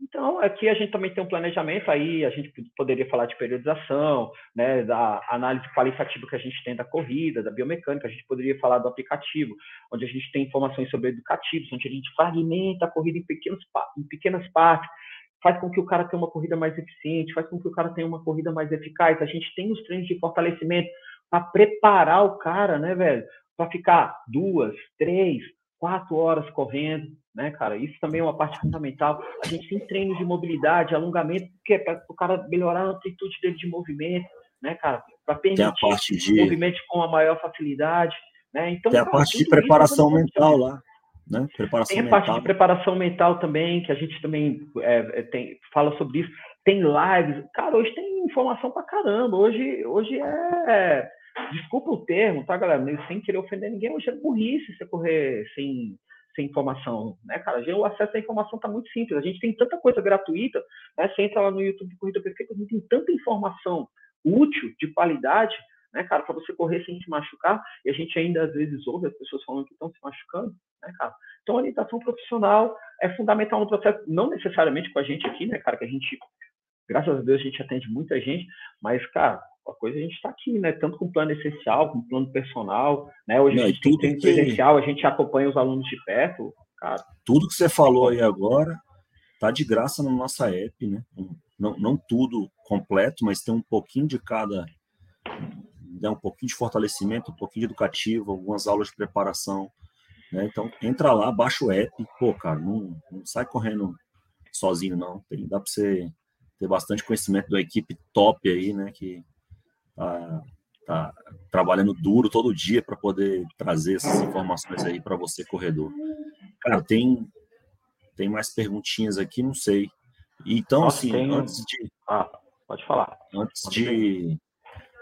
Speaker 2: Então, aqui a gente também tem um planejamento, aí a gente poderia falar de periodização, né, da análise qualitativa que a gente tem da corrida, da biomecânica, a gente poderia falar do aplicativo, onde a gente tem informações sobre educativos, onde a gente fragmenta a corrida em, pequenos, em pequenas partes, faz com que o cara tenha uma corrida mais eficiente, faz com que o cara tenha uma corrida mais eficaz. A gente tem os treinos de fortalecimento para preparar o cara, né, velho, para ficar duas, três, quatro horas correndo, né, cara? Isso também é uma parte fundamental. A gente tem treinos de mobilidade, alongamento, que é para o cara melhorar a amplitude dele de movimento, né, cara? Para permitir
Speaker 1: de...
Speaker 2: movimento com a maior facilidade, né?
Speaker 1: Então, tem a cara, parte de preparação mental lá. Né?
Speaker 2: Tem a mental. parte de preparação mental também, que a gente também é, é, tem, fala sobre isso. Tem lives. Cara, hoje tem informação pra caramba. Hoje, hoje é. Desculpa o termo, tá, galera? Sem querer ofender ninguém, hoje é burrice você correr sem, sem informação, né, cara? O acesso à informação está muito simples. A gente tem tanta coisa gratuita, né? Você entra lá no YouTube Corrida Perfeita, a gente tem tanta informação útil, de qualidade, né, cara, para você correr sem se machucar. E a gente ainda às vezes ouve as pessoas falando que estão se machucando, né, cara? Então, a orientação profissional é fundamental no processo, não necessariamente com a gente aqui, né, cara, que a gente, graças a Deus, a gente atende muita gente, mas, cara, a coisa a gente está aqui, né? Tanto com plano essencial, com plano personal, né? Hoje Não, a gente tem treino que... presencial, a gente acompanha os alunos de perto, cara.
Speaker 1: Tudo que você falou aí agora tá de graça na nossa app, né? Não, não tudo completo, mas tem um pouquinho de cada, né? um pouquinho de fortalecimento, um pouquinho de educativo, algumas aulas de preparação, né? Então entra lá, baixa o app, pô, cara, não, não sai correndo sozinho não, tem, dá para você ter bastante conhecimento da equipe top aí, né? Que tá, tá trabalhando duro todo dia para poder trazer essas informações aí para você, corredor. Cara, tem, tem mais perguntinhas aqui, não sei. Então, Nossa, assim, tem... antes de.
Speaker 2: Ah, pode falar.
Speaker 1: Antes pode de.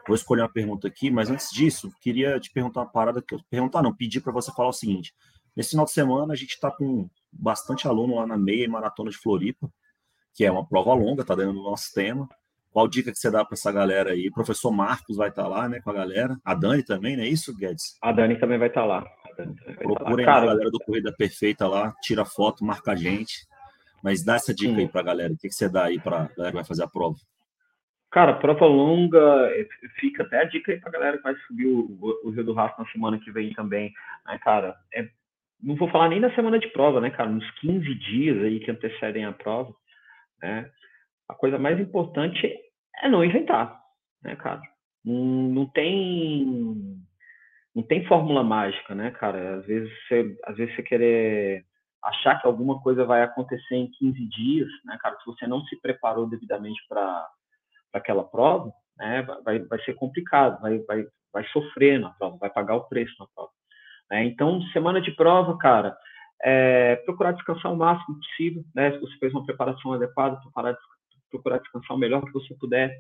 Speaker 1: Vou escolher uma pergunta aqui, mas antes disso, queria te perguntar uma parada que eu perguntar, não, pedir para você falar o seguinte. Nesse final de semana, a gente está com bastante aluno lá na meia e maratona de Floripa, que é uma prova longa, tá dando o nosso tema. Qual dica que você dá para essa galera aí? O professor Marcos vai estar tá lá, né, com a galera. A Dani também, não é isso, Guedes?
Speaker 2: A Dani também vai estar tá lá.
Speaker 1: Procurem tá lá. a galera do Corrida Perfeita lá, tira foto, marca a gente. Mas dá essa dica Sim. aí para a galera. O que, que você dá aí para a galera que vai fazer a prova?
Speaker 2: Cara, prova longa, fica até a dica aí para a galera que vai subir o, o Rio do Rastro na semana que vem também. Né, cara, é, não vou falar nem na semana de prova, né, cara? Nos 15 dias aí que antecedem a prova, né? A coisa mais importante é não inventar, né, cara? Não, não tem não tem fórmula mágica, né, cara? Às vezes você, às vezes você querer achar que alguma coisa vai acontecer em 15 dias, né, cara? Se você não se preparou devidamente para aquela prova, né, vai, vai ser complicado, vai, vai, vai sofrer na prova, vai pagar o preço na prova. Né? Então, semana de prova, cara, é, procurar descansar o máximo possível, né? Se você fez uma preparação adequada, procurar, procurar descansar o melhor que você puder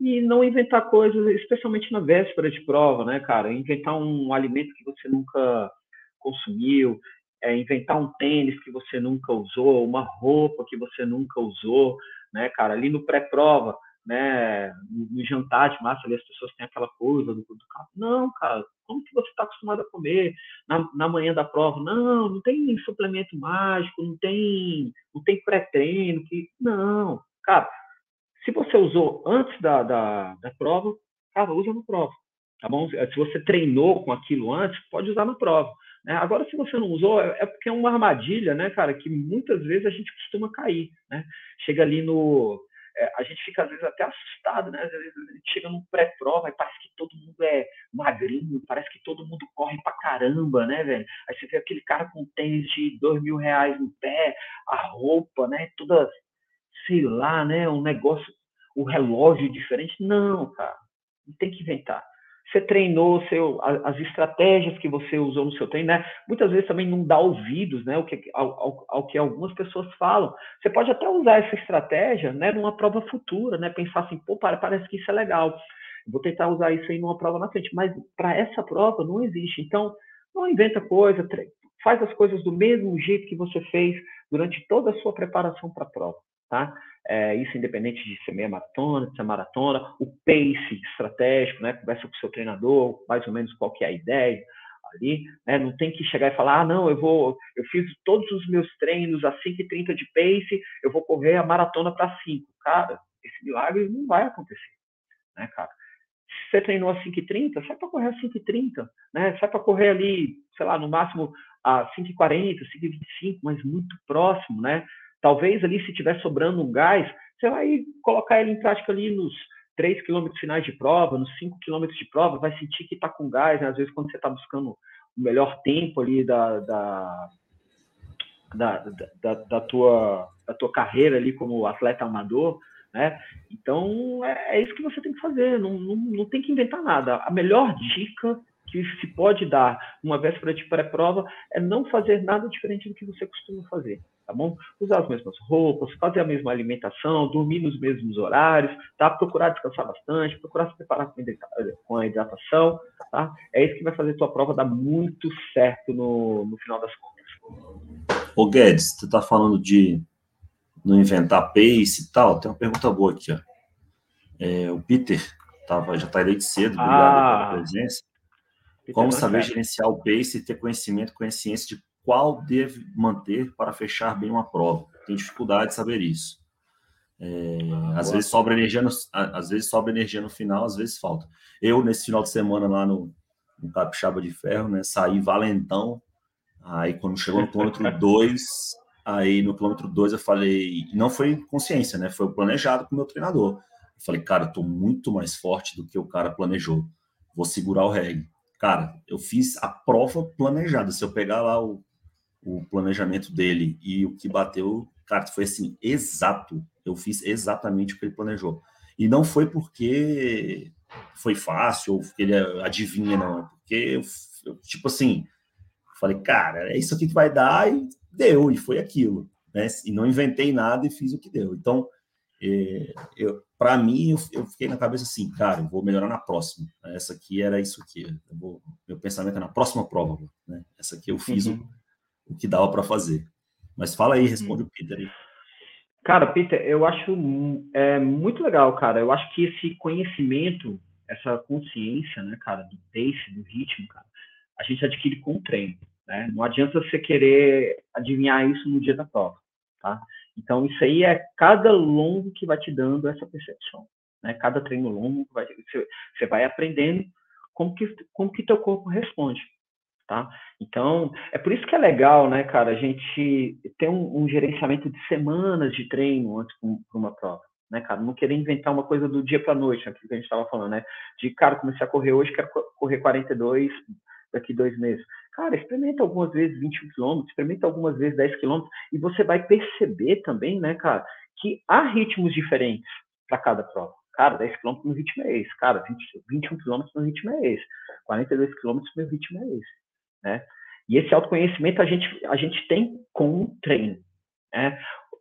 Speaker 2: e não inventar coisas, especialmente na véspera de prova, né, cara? Inventar um alimento que você nunca consumiu, é, inventar um tênis que você nunca usou, uma roupa que você nunca usou, né, cara? Ali no pré-prova, né, no jantar de massa, ali as pessoas têm aquela coisa do, do. Não, cara, como que você está acostumado a comer na, na manhã da prova? Não, não tem suplemento mágico, não tem, não tem pré-treino, que não, cara se você usou antes da, da, da prova, cara, usa na prova, tá bom? Se você treinou com aquilo antes, pode usar na prova. Né? Agora, se você não usou, é, é porque é uma armadilha, né, cara, que muitas vezes a gente costuma cair, né? Chega ali no... É, a gente fica, às vezes, até assustado, né? Às vezes a gente chega num pré-prova e parece que todo mundo é magrinho, parece que todo mundo corre pra caramba, né, velho? Aí você vê aquele cara com tênis de dois mil reais no pé, a roupa, né, toda sei lá, né, um negócio, o um relógio diferente. Não, cara, tem que inventar. Você treinou seu, as estratégias que você usou no seu treino, né? Muitas vezes também não dá ouvidos, né? O que, ao, ao, ao, que algumas pessoas falam. Você pode até usar essa estratégia, né? Numa prova futura, né? Pensar assim, pô, parece que isso é legal. Vou tentar usar isso aí numa prova na frente. Mas para essa prova não existe. Então, não inventa coisa, faz as coisas do mesmo jeito que você fez durante toda a sua preparação para a prova, tá? É, isso independente de ser meia maratona, de ser maratona, o pace estratégico, né? Conversa com o seu treinador, mais ou menos qual que é a ideia ali, né? Não tem que chegar e falar, ah, não, eu vou, eu fiz todos os meus treinos a 5h30 de pace, eu vou correr a maratona para 5. Cara, esse milagre não vai acontecer, né, cara? Se você treinou a 5h30, sai para correr a 5h30, né? Sai para correr ali, sei lá, no máximo a 5h40, 5h25, mas muito próximo, né? Talvez ali, se tiver sobrando um gás, você vai colocar ele em prática ali nos 3 quilômetros finais de prova, nos 5 quilômetros de prova, vai sentir que está com gás, né? Às vezes, quando você está buscando o melhor tempo ali da, da, da, da, da, tua, da tua carreira ali como atleta amador, né? Então, é, é isso que você tem que fazer, não, não, não tem que inventar nada. A melhor dica que se pode dar uma véspera de pré-prova é não fazer nada diferente do que você costuma fazer, tá bom? Usar as mesmas roupas, fazer a mesma alimentação, dormir nos mesmos horários, tá? Procurar descansar bastante, procurar se preparar com a hidratação, tá? É isso que vai fazer a tua prova dar muito certo no, no final das contas.
Speaker 1: Ô Guedes, tu tá falando de não inventar pace e tal, tem uma pergunta boa aqui, ó. É, o Peter tava, já tá desde cedo, obrigado ah, pela presença. Como saber gerenciar o pace e ter conhecimento, consciência de qual deve manter para fechar bem uma prova? Tem dificuldade de saber isso. É, às vezes sobra energia no, às vezes sobra energia no final, às vezes falta. Eu nesse final de semana lá no, no Capixaba de Ferro, né, saí valentão. Aí quando chegou no quilômetro 2, aí no quilômetro 2 eu falei, não foi consciência, né? Foi planejado com o meu treinador. Eu falei, cara, eu tô muito mais forte do que o cara planejou. Vou segurar o reggae. Cara, eu fiz a prova planejada. Se eu pegar lá o, o planejamento dele e o que bateu, cara, foi assim, exato. Eu fiz exatamente o que ele planejou. E não foi porque foi fácil ou porque ele adivinha, não. É porque, eu, eu, tipo assim, falei, cara, é isso aqui que vai dar e deu, e foi aquilo. Né? E não inventei nada e fiz o que deu. Então, é, para mim, eu, eu, fiquei na cabeça assim, cara, vou melhorar na próxima. Essa aqui era isso aqui. Vou, meu pensamento é na próxima prova. Né? Essa aqui eu fiz uhum. o, o que dava para fazer. Mas fala aí, responde uhum. o Peter aí.
Speaker 2: Cara, Peter, eu acho é, muito legal, cara. Eu acho que esse conhecimento, essa consciência, né, cara, do pace, do ritmo, cara, a gente adquire com o treino, né? Não adianta você querer adivinhar isso no dia da prova, tá? Então, isso aí é cada longo que vai te dando essa percepção. Né? Cada treino longo, vai, você, você vai aprendendo como que, como que teu corpo responde. Tá? Então, é por isso que é legal, né, cara, a gente ter um, um gerenciamento de semanas de treino antes para uma prova, né, cara? Não querer inventar uma coisa do dia para noite, aquilo que a gente estava falando, né? De, cara, comecei a correr hoje, quero correr 42 daqui dois meses. Cara, experimenta algumas vezes 21 quilômetros, experimenta algumas vezes 10 quilômetros, e você vai perceber também, né, cara, que há ritmos diferentes para cada prova. Cara, 10 quilômetros no ritmo é esse. Cara, 20, 21 quilômetros no ritmo é esse. 42 quilômetros no ritmo é esse. Né? E esse autoconhecimento a gente, a gente tem com o treino. Né?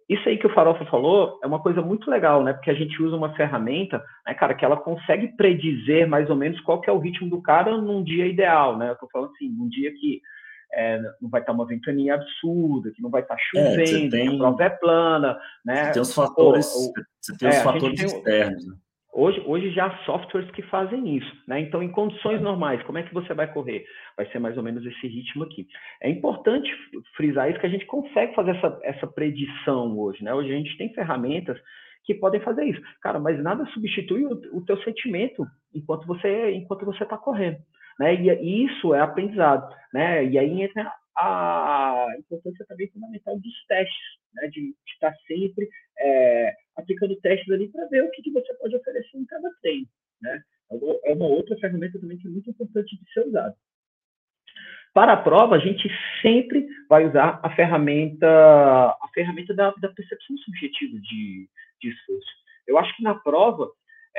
Speaker 2: Isso aí que o Farofa falou é uma coisa muito legal, né? Porque a gente usa uma ferramenta, né, cara, que ela consegue predizer mais ou menos qual que é o ritmo do cara num dia ideal, né? Eu tô falando assim, num dia que é, não vai estar uma ventania absurda, que não vai estar é, chovendo, é, tem, a prova é plana, né?
Speaker 1: Você tem os fatores, Pô, você tem os é, fatores externos, né?
Speaker 2: Hoje, hoje já há softwares que fazem isso, né? Então, em condições normais, como é que você vai correr? Vai ser mais ou menos esse ritmo aqui. É importante frisar isso que a gente consegue fazer essa, essa predição hoje, né? Hoje a gente tem ferramentas que podem fazer isso. Cara, mas nada substitui o, o teu sentimento enquanto você enquanto você está correndo, né? E, e, isso é aprendizado, né? E aí entra a importância também fundamental dos testes, né? De estar sempre é, aplicando testes ali para ver o que, que você pode oferecer em cada treino. Né? É uma outra ferramenta também que é muito importante de ser usada. Para a prova, a gente sempre vai usar a ferramenta, a ferramenta da, da percepção subjetiva de, de esforço. Eu acho que na prova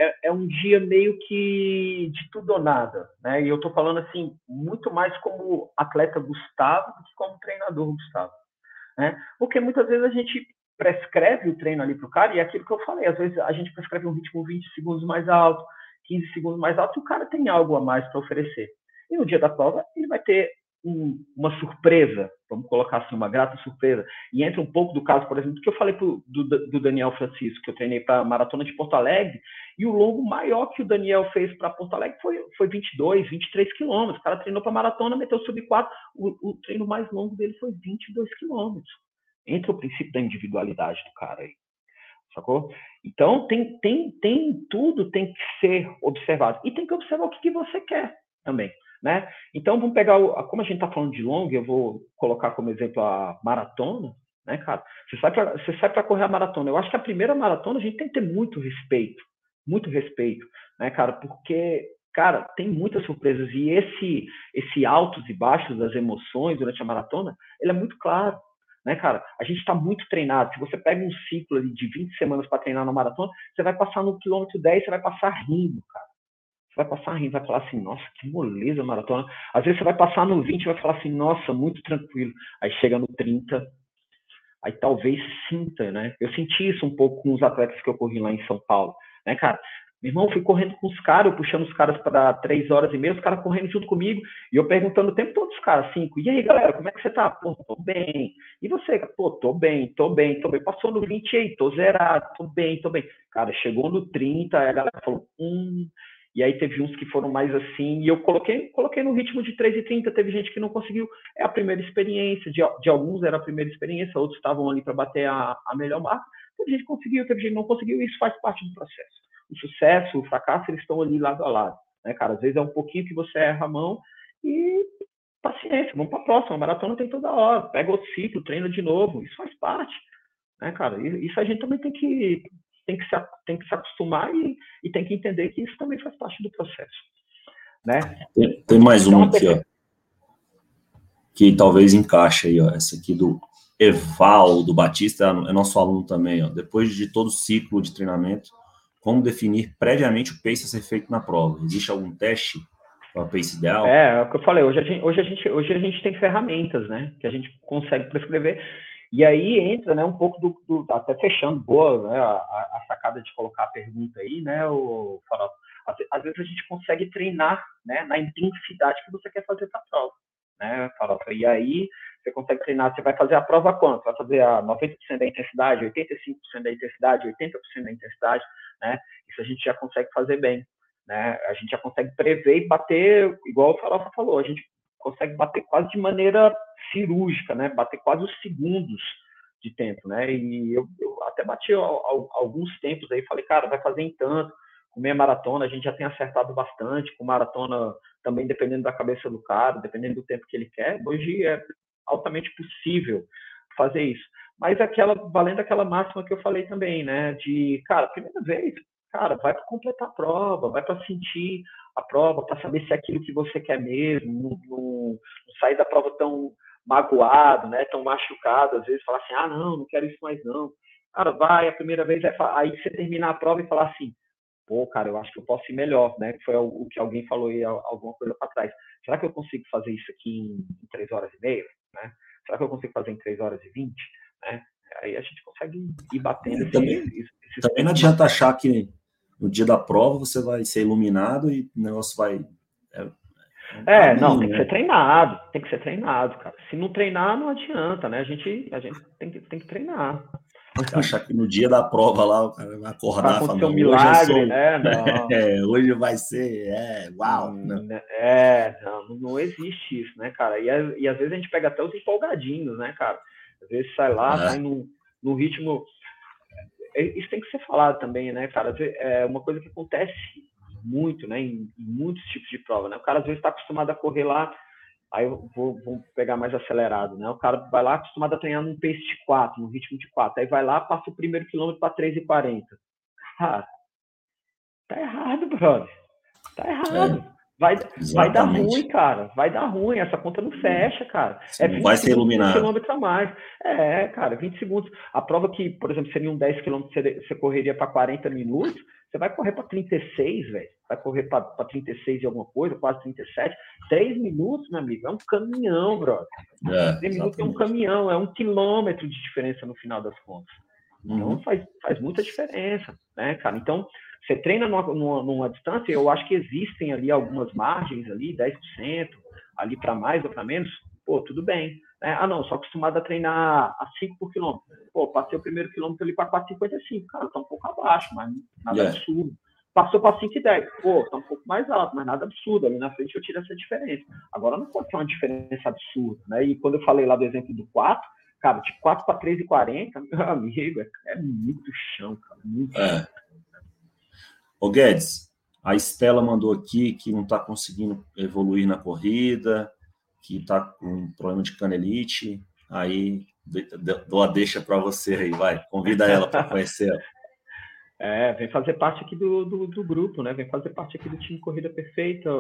Speaker 2: é, é, um dia meio que de tudo ou nada, né? E eu estou falando assim muito mais como atleta Gustavo do que como treinador Gustavo, né? Porque muitas vezes a gente prescreve o treino ali para o cara, e é aquilo que eu falei, às vezes a gente prescreve um ritmo 20 segundos mais alto, 15 segundos mais alto, e o cara tem algo a mais para oferecer. E no dia da prova, ele vai ter um, uma surpresa, vamos colocar assim, uma grata surpresa, e entra um pouco do caso, por exemplo, que eu falei pro, do, do Daniel Francisco, que eu treinei para a Maratona de Porto Alegre, e o longo maior que o Daniel fez para Porto Alegre foi, foi 22, 23 quilômetros. O cara treinou para maratona, meteu sub 4, o, o treino mais longo dele foi 22 quilômetros. Entra o princípio da individualidade do cara aí sacou? Então, tem, tem, tem tudo tem que ser observado. E tem que observar o que, que você quer também. Né? Então, vamos pegar, o, como a gente está falando de longa, eu vou colocar como exemplo a maratona, né, cara? Você sai para correr a maratona. Eu acho que a primeira maratona a gente tem que ter muito respeito, muito respeito, né, cara? Porque, cara, tem muitas surpresas e esse esse altos e baixos das emoções durante a maratona, ele é muito claro, né, cara? A gente está muito treinado. Se você pega um ciclo de 20 semanas para treinar na maratona, você vai passar no quilômetro 10, você vai passar rindo, cara. Vai passar rindo, vai falar assim, nossa, que moleza maratona. Às vezes você vai passar no 20 e vai falar assim, nossa, muito tranquilo. Aí chega no 30, aí talvez sinta, né? Eu senti isso um pouco com os atletas que eu corri lá em São Paulo, né, cara? Meu irmão, fui correndo com os caras, puxando os caras para três horas e meia, os caras correndo junto comigo, e eu perguntando o tempo todo os caras, cinco, e aí, galera, como é que você tá? Pô, tô bem. E você? Pô, tô bem, tô bem, tô bem. Passou no 20 aí, tô zerado, tô bem, tô bem. Cara, chegou no 30, aí a galera falou, hum, e aí teve uns que foram mais assim, e eu coloquei, coloquei no ritmo de 3,30, teve gente que não conseguiu, é a primeira experiência, de, de alguns era a primeira experiência, outros estavam ali para bater a, a melhor marca, teve gente que conseguiu, teve gente que não conseguiu, e isso faz parte do processo o sucesso, o fracasso, eles estão ali lado a lado. Né, cara? Às vezes é um pouquinho que você erra a mão e paciência, vamos para a próxima. A maratona tem toda hora, pega outro ciclo, treina de novo. Isso faz parte. Né, cara? Isso a gente também tem que, tem que, se, tem que se acostumar e, e tem que entender que isso também faz parte do processo. Né?
Speaker 1: Tem, tem mais então, uma aqui, ó, que talvez encaixe aí, ó, essa aqui do Evaldo Batista, é nosso aluno também, ó. Depois de todo o ciclo de treinamento, como definir previamente o pace a ser feito na prova? Existe algum teste para o pace ideal?
Speaker 2: É, é o que eu falei, hoje a, gente, hoje, a gente, hoje a gente tem ferramentas, né, que a gente consegue prescrever, e aí entra, né, um pouco do, do até fechando, boa, né, a, a, sacada de colocar a pergunta aí, né, o Farol, às, vezes a gente consegue treinar, né, na intensidade que você quer fazer essa prova, né, Farol, e aí você consegue treinar, você vai fazer a prova quanto? Vai fazer a 90% da intensidade, 85% da intensidade, 80% da intensidade, né? Isso a gente já consegue fazer bem, né? A gente já consegue prever e bater, igual o Farofa falou, a gente consegue bater quase de maneira cirúrgica, né? Bater quase os segundos de tempo, né? E eu, eu até bati alguns tempos aí, falei, cara, vai fazer em tanto. Com meia maratona a gente já tem acertado bastante, com maratona também dependendo da cabeça do cara, dependendo do tempo que ele quer. Hoje é altamente possível fazer isso. Mas aquela, valendo aquela máxima que eu falei também, né? De, cara, primeira vez, cara, vai para completar a prova, vai para sentir a prova, para saber se é aquilo que você quer mesmo, não, não, não, sair da prova tão magoado, né? Tão machucado, às vezes falar assim, ah, não, não quero isso mais não. Cara, vai, a primeira vez, é, aí você terminar a prova e falar assim, pô, cara, eu acho que eu posso ir melhor, né? Foi o, que alguém falou aí alguma coisa para trás. Será que eu consigo fazer isso aqui em, três horas e meia? Né? Será que eu consigo fazer em três horas e vinte? Né? Aí a gente consegue ir batendo.
Speaker 1: É, também, também não adianta achar que no dia da prova você vai ser iluminado e o negócio vai.
Speaker 2: É, é, é não, tem que né? ser treinado, tem que ser treinado, cara. Se não treinar, não adianta, né? A gente, a gente tem, que, tem que treinar.
Speaker 1: Achar que no dia da prova lá o cara vai acordar
Speaker 2: vai falando, um milagre, hoje né?
Speaker 1: Não. É, hoje vai ser, é, uau.
Speaker 2: Não. Né? É, não, não existe isso, né, cara? E, e às vezes a gente pega até os empolgadinhos, né, cara? Às vezes sai lá, é. sai no, no ritmo. É, isso tem que ser falado também, né, cara? É uma coisa que acontece muito, né, em, em muitos tipos de prova, né? O cara às vezes está acostumado a correr lá, aí eu vou, vou, pegar mais acelerado, né? O cara vai lá acostumado a treinar num pace de 4, no ritmo de 4, aí vai lá, passa o primeiro quilômetro para 3,40. Cara, tá errado, brother. Tá errado. Vai, vai dar ruim, cara. Vai dar ruim. Essa conta não fecha, cara.
Speaker 1: Sim, é 20 vai ser iluminado.
Speaker 2: quilômetro a mais. É, cara, 20 segundos. A prova que, por exemplo, seriam 10 quilômetros, você correria para 40 minutos, você vai correr para 36, velho. Vai correr para 36 e alguma coisa, quase 37. 3 minutos, meu amigo, é um caminhão, brother. É, 3 minutos é um caminhão, é um quilômetro de diferença no final das contas. Então uhum. faz, faz muita diferença, né, cara? Então, você treina numa, numa, numa, distância, eu acho que existem ali algumas margens ali, 10%, ali para mais ou para menos, pô, tudo bem. Né? Ah, não, sou acostumado a treinar a 5 por quilômetro. Pô, passei o primeiro quilômetro ali para 4,55. Cara, tá um pouco abaixo, mas nada yeah. absurdo. Passou para 5,10. Pô, tá um pouco mais alto, mas nada absurdo. Ali na frente eu tiro essa diferença. Agora não pode ter uma diferença absurda, né? E quando eu falei lá do exemplo do 4, cara, de 4 para 3,40, meu amigo, é, é, muito chão, cara. Muito é. chão.
Speaker 1: Ô Guedes, a Estela mandou aqui que não está conseguindo evoluir na corrida, que está com problema de canelite. Aí dou a deixa para você aí, vai. Convida ela para conhecer.
Speaker 2: É, vem fazer parte aqui do, do, do, grupo, né? Vem fazer parte aqui do time Corrida Perfeita,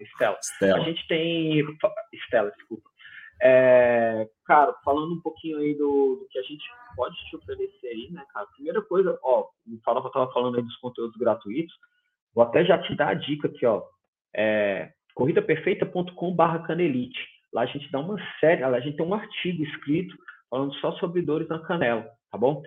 Speaker 2: Estela. Estela. A gente tem. Estela, desculpa. É, cara, falando um pouquinho aí do, do, que a gente pode te oferecer aí, né, cara? Primeira coisa, ó, que eu tava falando aí dos conteúdos gratuitos. Vou até já te dar a dica aqui, ó. É, corridaperfeita.com.br canelite. Lá a gente dá uma série, a gente tem um artigo escrito falando só sobre dores na canela, tá bom?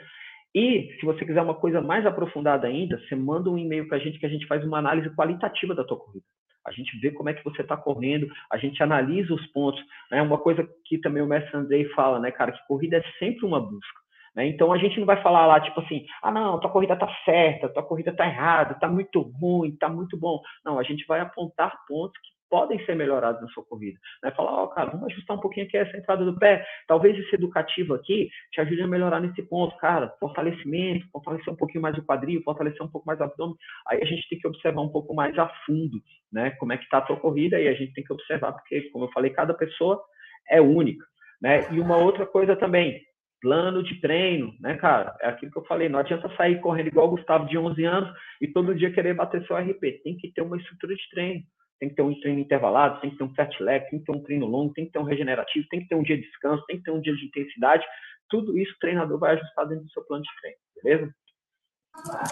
Speaker 2: E se você quiser uma coisa mais aprofundada ainda, você manda um e-mail para a gente que a gente faz uma análise qualitativa da tua corrida. A gente vê como é que você está correndo, a gente analisa os pontos. Né? Uma coisa que também o mestre Andrei fala, né, cara, que corrida é sempre uma busca. Né? Então a gente não vai falar lá, tipo assim, ah, não, tua corrida tá certa, tua corrida tá errada, tá muito ruim, tá muito bom. Não, a gente vai apontar pontos que podem ser melhorados na sua corrida. Né? Falar, ó, oh, cara, vamos ajustar um pouquinho aqui essa entrada do pé. Talvez esse educativo aqui te ajude a melhorar nesse ponto, cara. Fortalecimento, fortalecer um pouquinho mais o quadril, fortalecer um pouco mais o abdômen. Aí a gente tem que observar um pouco mais a fundo, né? Como é que está a tua corrida e a gente tem que observar, porque, como eu falei, cada pessoa é única, né? E uma outra coisa também, plano de treino, né, cara? É aquilo que eu falei, não adianta sair correndo igual o Gustavo de 11 anos e todo dia querer bater seu RP. Tem que ter uma estrutura de treino. Tem que ter um treino intervalado, tem que ter um fat leg, tem que ter um treino longo, tem que ter um regenerativo, tem que ter um dia de descanso, tem que ter um dia de intensidade. Tudo isso o treinador vai ajustar dentro do seu plano de treino, beleza?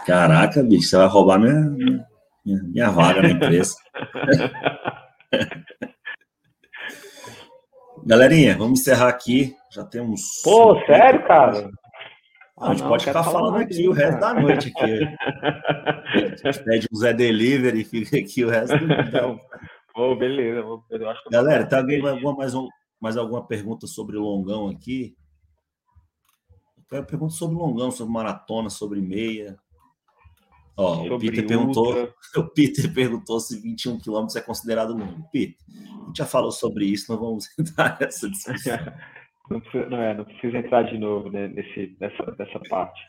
Speaker 1: Caraca, bicho, você vai roubar minha, minha, minha vaga na empresa. Galerinha, vamos encerrar aqui. Já temos.
Speaker 2: Pô, sério, cara?
Speaker 1: A gente não, pode ficar falando aqui o resto da noite aqui. A gente pede um Zé Delivery e fica aqui o resto do dia.
Speaker 2: Pô, beleza. Eu
Speaker 1: acho Galera, tem alguém alguma, mais, um, mais alguma pergunta sobre longão aqui? Eu quero pergunta sobre longão, sobre maratona, sobre meia. Ó, sobre o Peter perguntou, o Peter perguntou se 21 quilômetros é considerado longo. Peter, a gente já falou sobre isso, não vamos entrar nessa discussão.
Speaker 2: Não precisa, não, é, não precisa entrar de novo né, nesse, nessa, nessa parte.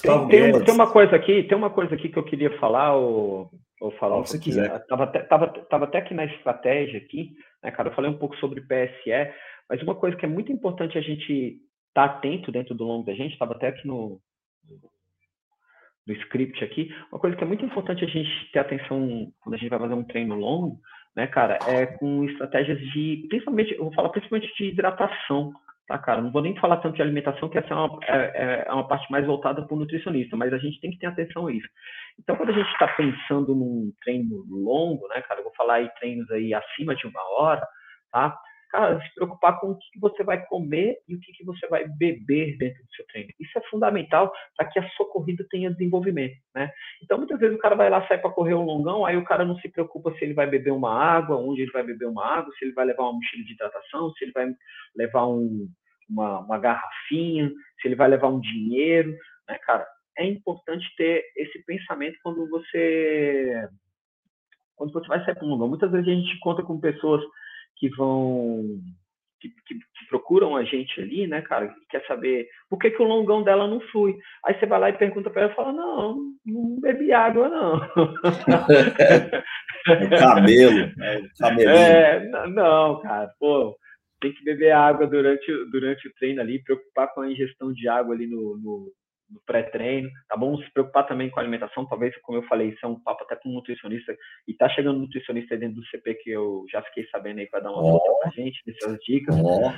Speaker 2: Tem, tem, uma, tem, uma coisa aqui, tem uma coisa aqui que eu queria falar ou, ou falar
Speaker 1: um quiser.
Speaker 2: Tava, tava, tava até aqui na estratégia aqui, né, cara? Eu falei um pouco sobre PSE, mas uma coisa que é muito importante a gente estar tá atento dentro do longo da gente, estava até aqui no, no script aqui, uma coisa que é muito importante a gente ter atenção quando a gente vai fazer um treino longo, né, cara, é com estratégias de, principalmente, eu vou falar principalmente de hidratação, tá, cara? Não vou nem falar tanto de alimentação, que essa é uma, é, é, é uma parte mais voltada para o nutricionista, mas a gente tem que ter atenção a isso. Então, quando a gente está pensando num treino longo, né, cara, eu vou falar aí treinos aí acima de uma hora, tá? Cara, se preocupar com o que você vai comer e o que você vai beber dentro do seu treino. Isso é fundamental para que a sua corrida tenha desenvolvimento, né? Então, muitas vezes o cara vai lá, sai para correr um longão, aí o cara não se preocupa se ele vai beber uma água, onde ele vai beber uma água, se ele vai levar uma mochila de hidratação, se ele vai levar um, uma, uma garrafinha, se ele vai levar um dinheiro, né, cara? É importante ter esse pensamento quando você quando você vai sair para um longão. Muitas vezes a gente conta com pessoas que vão que, que, que, procuram a gente ali, né, cara, que quer saber por que, que o longão dela não flui. Aí você vai lá e pergunta para ela e fala, não, não bebi água, não.
Speaker 1: É camelo, é camelinho.
Speaker 2: É, não, cara, pô, tem que beber água durante, durante o treino ali, preocupar com a ingestão de água ali no, no no pré-treino, tá bom? Se preocupar também com a alimentação, talvez, como eu falei, isso é um papo até com um nutricionista, e tá chegando um nutricionista dentro do CP que eu já fiquei sabendo aí para dar uma oh. pra gente, dessas dicas. Oh.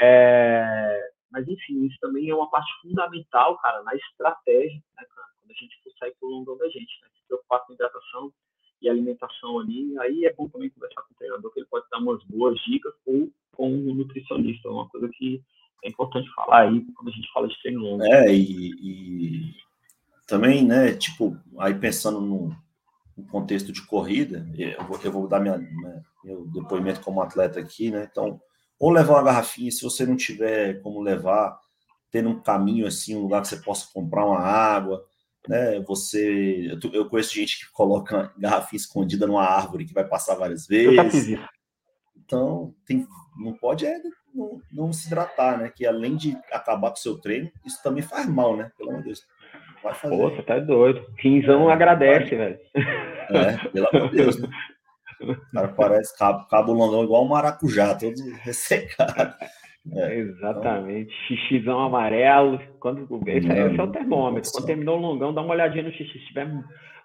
Speaker 2: É, mas, enfim, isso também é uma parte fundamental, cara, na estratégia, né, cara? Quando a gente for sair pro longão da gente, né? Se preocupar com hidratação e alimentação ali, aí é bom também conversar com o treinador, que ele pode dar umas boas dicas, ou com o nutricionista, uma coisa que é importante falar aí quando a gente fala de treino longo.
Speaker 1: É, e, e também, né, tipo, aí pensando no, um contexto de corrida, eu vou, eu vou dar minha, minha, meu depoimento como atleta aqui, né? Então, ou levar uma garrafinha, se você não tiver como levar, ter um caminho assim, um lugar que você possa comprar uma água, né? Você, eu, eu conheço gente que coloca garrafinha escondida numa árvore que vai passar várias vezes. Então, tem, não pode é, não, não, se hidratar, né? Que além de acabar com o seu treino, isso também faz mal, né? Pelo amor de Deus.
Speaker 2: Vai fazer. Pô, você tá doido. Quinzão é, agradece, velho.
Speaker 1: É, pelo amor de Deus. Né? O cara parece cabo, cabo longão igual um maracujá, todo ressecado.
Speaker 2: É, Exatamente. Então... Xixizão amarelo. Quando, esse, não, esse é o termômetro. Quando terminou o longão, dá uma olhadinha no xixi. Se tiver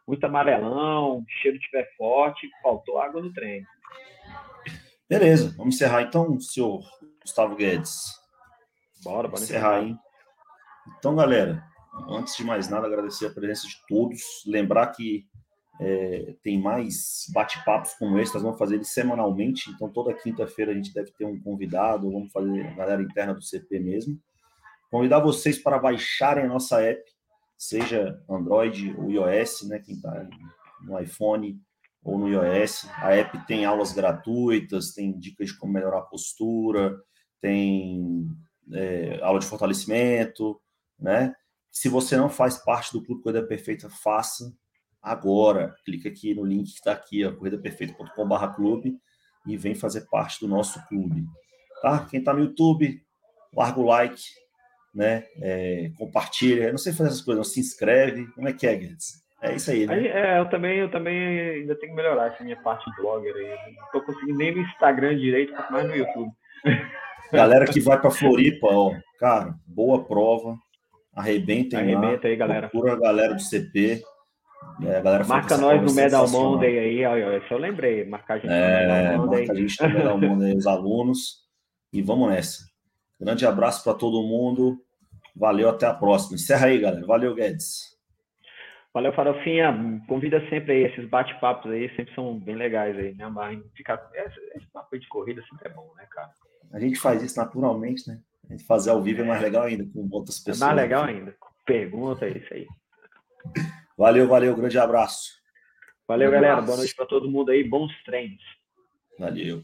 Speaker 2: muito amarelão, o cheiro estiver forte, faltou água no treino.
Speaker 1: Beleza, vamos encerrar então, senhor Gustavo Guedes.
Speaker 2: Bora,
Speaker 1: bora encerrar, hein? Então, galera, antes de mais nada, agradecer a presença de todos. Lembrar que é, tem mais bate-papos como esse, nós vamos fazer eles semanalmente. Então, toda quinta-feira a gente deve ter um convidado, vamos fazer a galera interna do CP mesmo. Convidar vocês para baixarem a nossa app, seja Android ou iOS, né? Quem está no iPhone ou no iOS. A app tem aulas gratuitas, tem dicas de como melhorar a postura, tem é, aula de fortalecimento, né? Se você não faz parte do Clube Corrida Perfeita, faça agora. Clica aqui no link que está aqui, corridaperfeita.com.br clube e vem fazer parte do nosso clube. Tá? Quem está no YouTube, larga o like, né? É, compartilha. Eu não sei fazer essas coisas, não se inscreve. Como é que é, Guedes? É isso aí, né?
Speaker 2: É, eu também, eu também ainda tenho que melhorar essa minha parte de blogger aí. Não estou conseguindo nem no Instagram direito, quanto mais no YouTube.
Speaker 1: Galera que vai para Floripa, ó, cara, boa prova. Arrebentem
Speaker 2: Arrebenta lá. aí, galera.
Speaker 1: Procura a galera do CP.
Speaker 2: É, galera Marca nós no Medal Monday aí, ó, isso eu lembrei. Marcar a gente
Speaker 1: é, no Medal Monday. Marca a gente no Medal Monday, os alunos. E vamos nessa. Grande abraço para todo mundo. Valeu, até a próxima. Encerra aí, galera. Valeu, Guedes.
Speaker 2: Valeu, Farofinha. Convida sempre aí, esses bate-papos aí sempre são bem legais aí, né? Mas ficar... esse, esse papo de corrida sempre é bom, né, cara?
Speaker 1: A gente faz isso naturalmente, né? A gente fazer ao vivo é mais legal ainda, com outras pessoas. É
Speaker 2: mais legal ainda. Pergunta, é isso aí.
Speaker 1: Valeu, valeu. Grande abraço.
Speaker 2: Valeu, galera. Boa noite para todo mundo aí. Bons treinos.
Speaker 1: Valeu.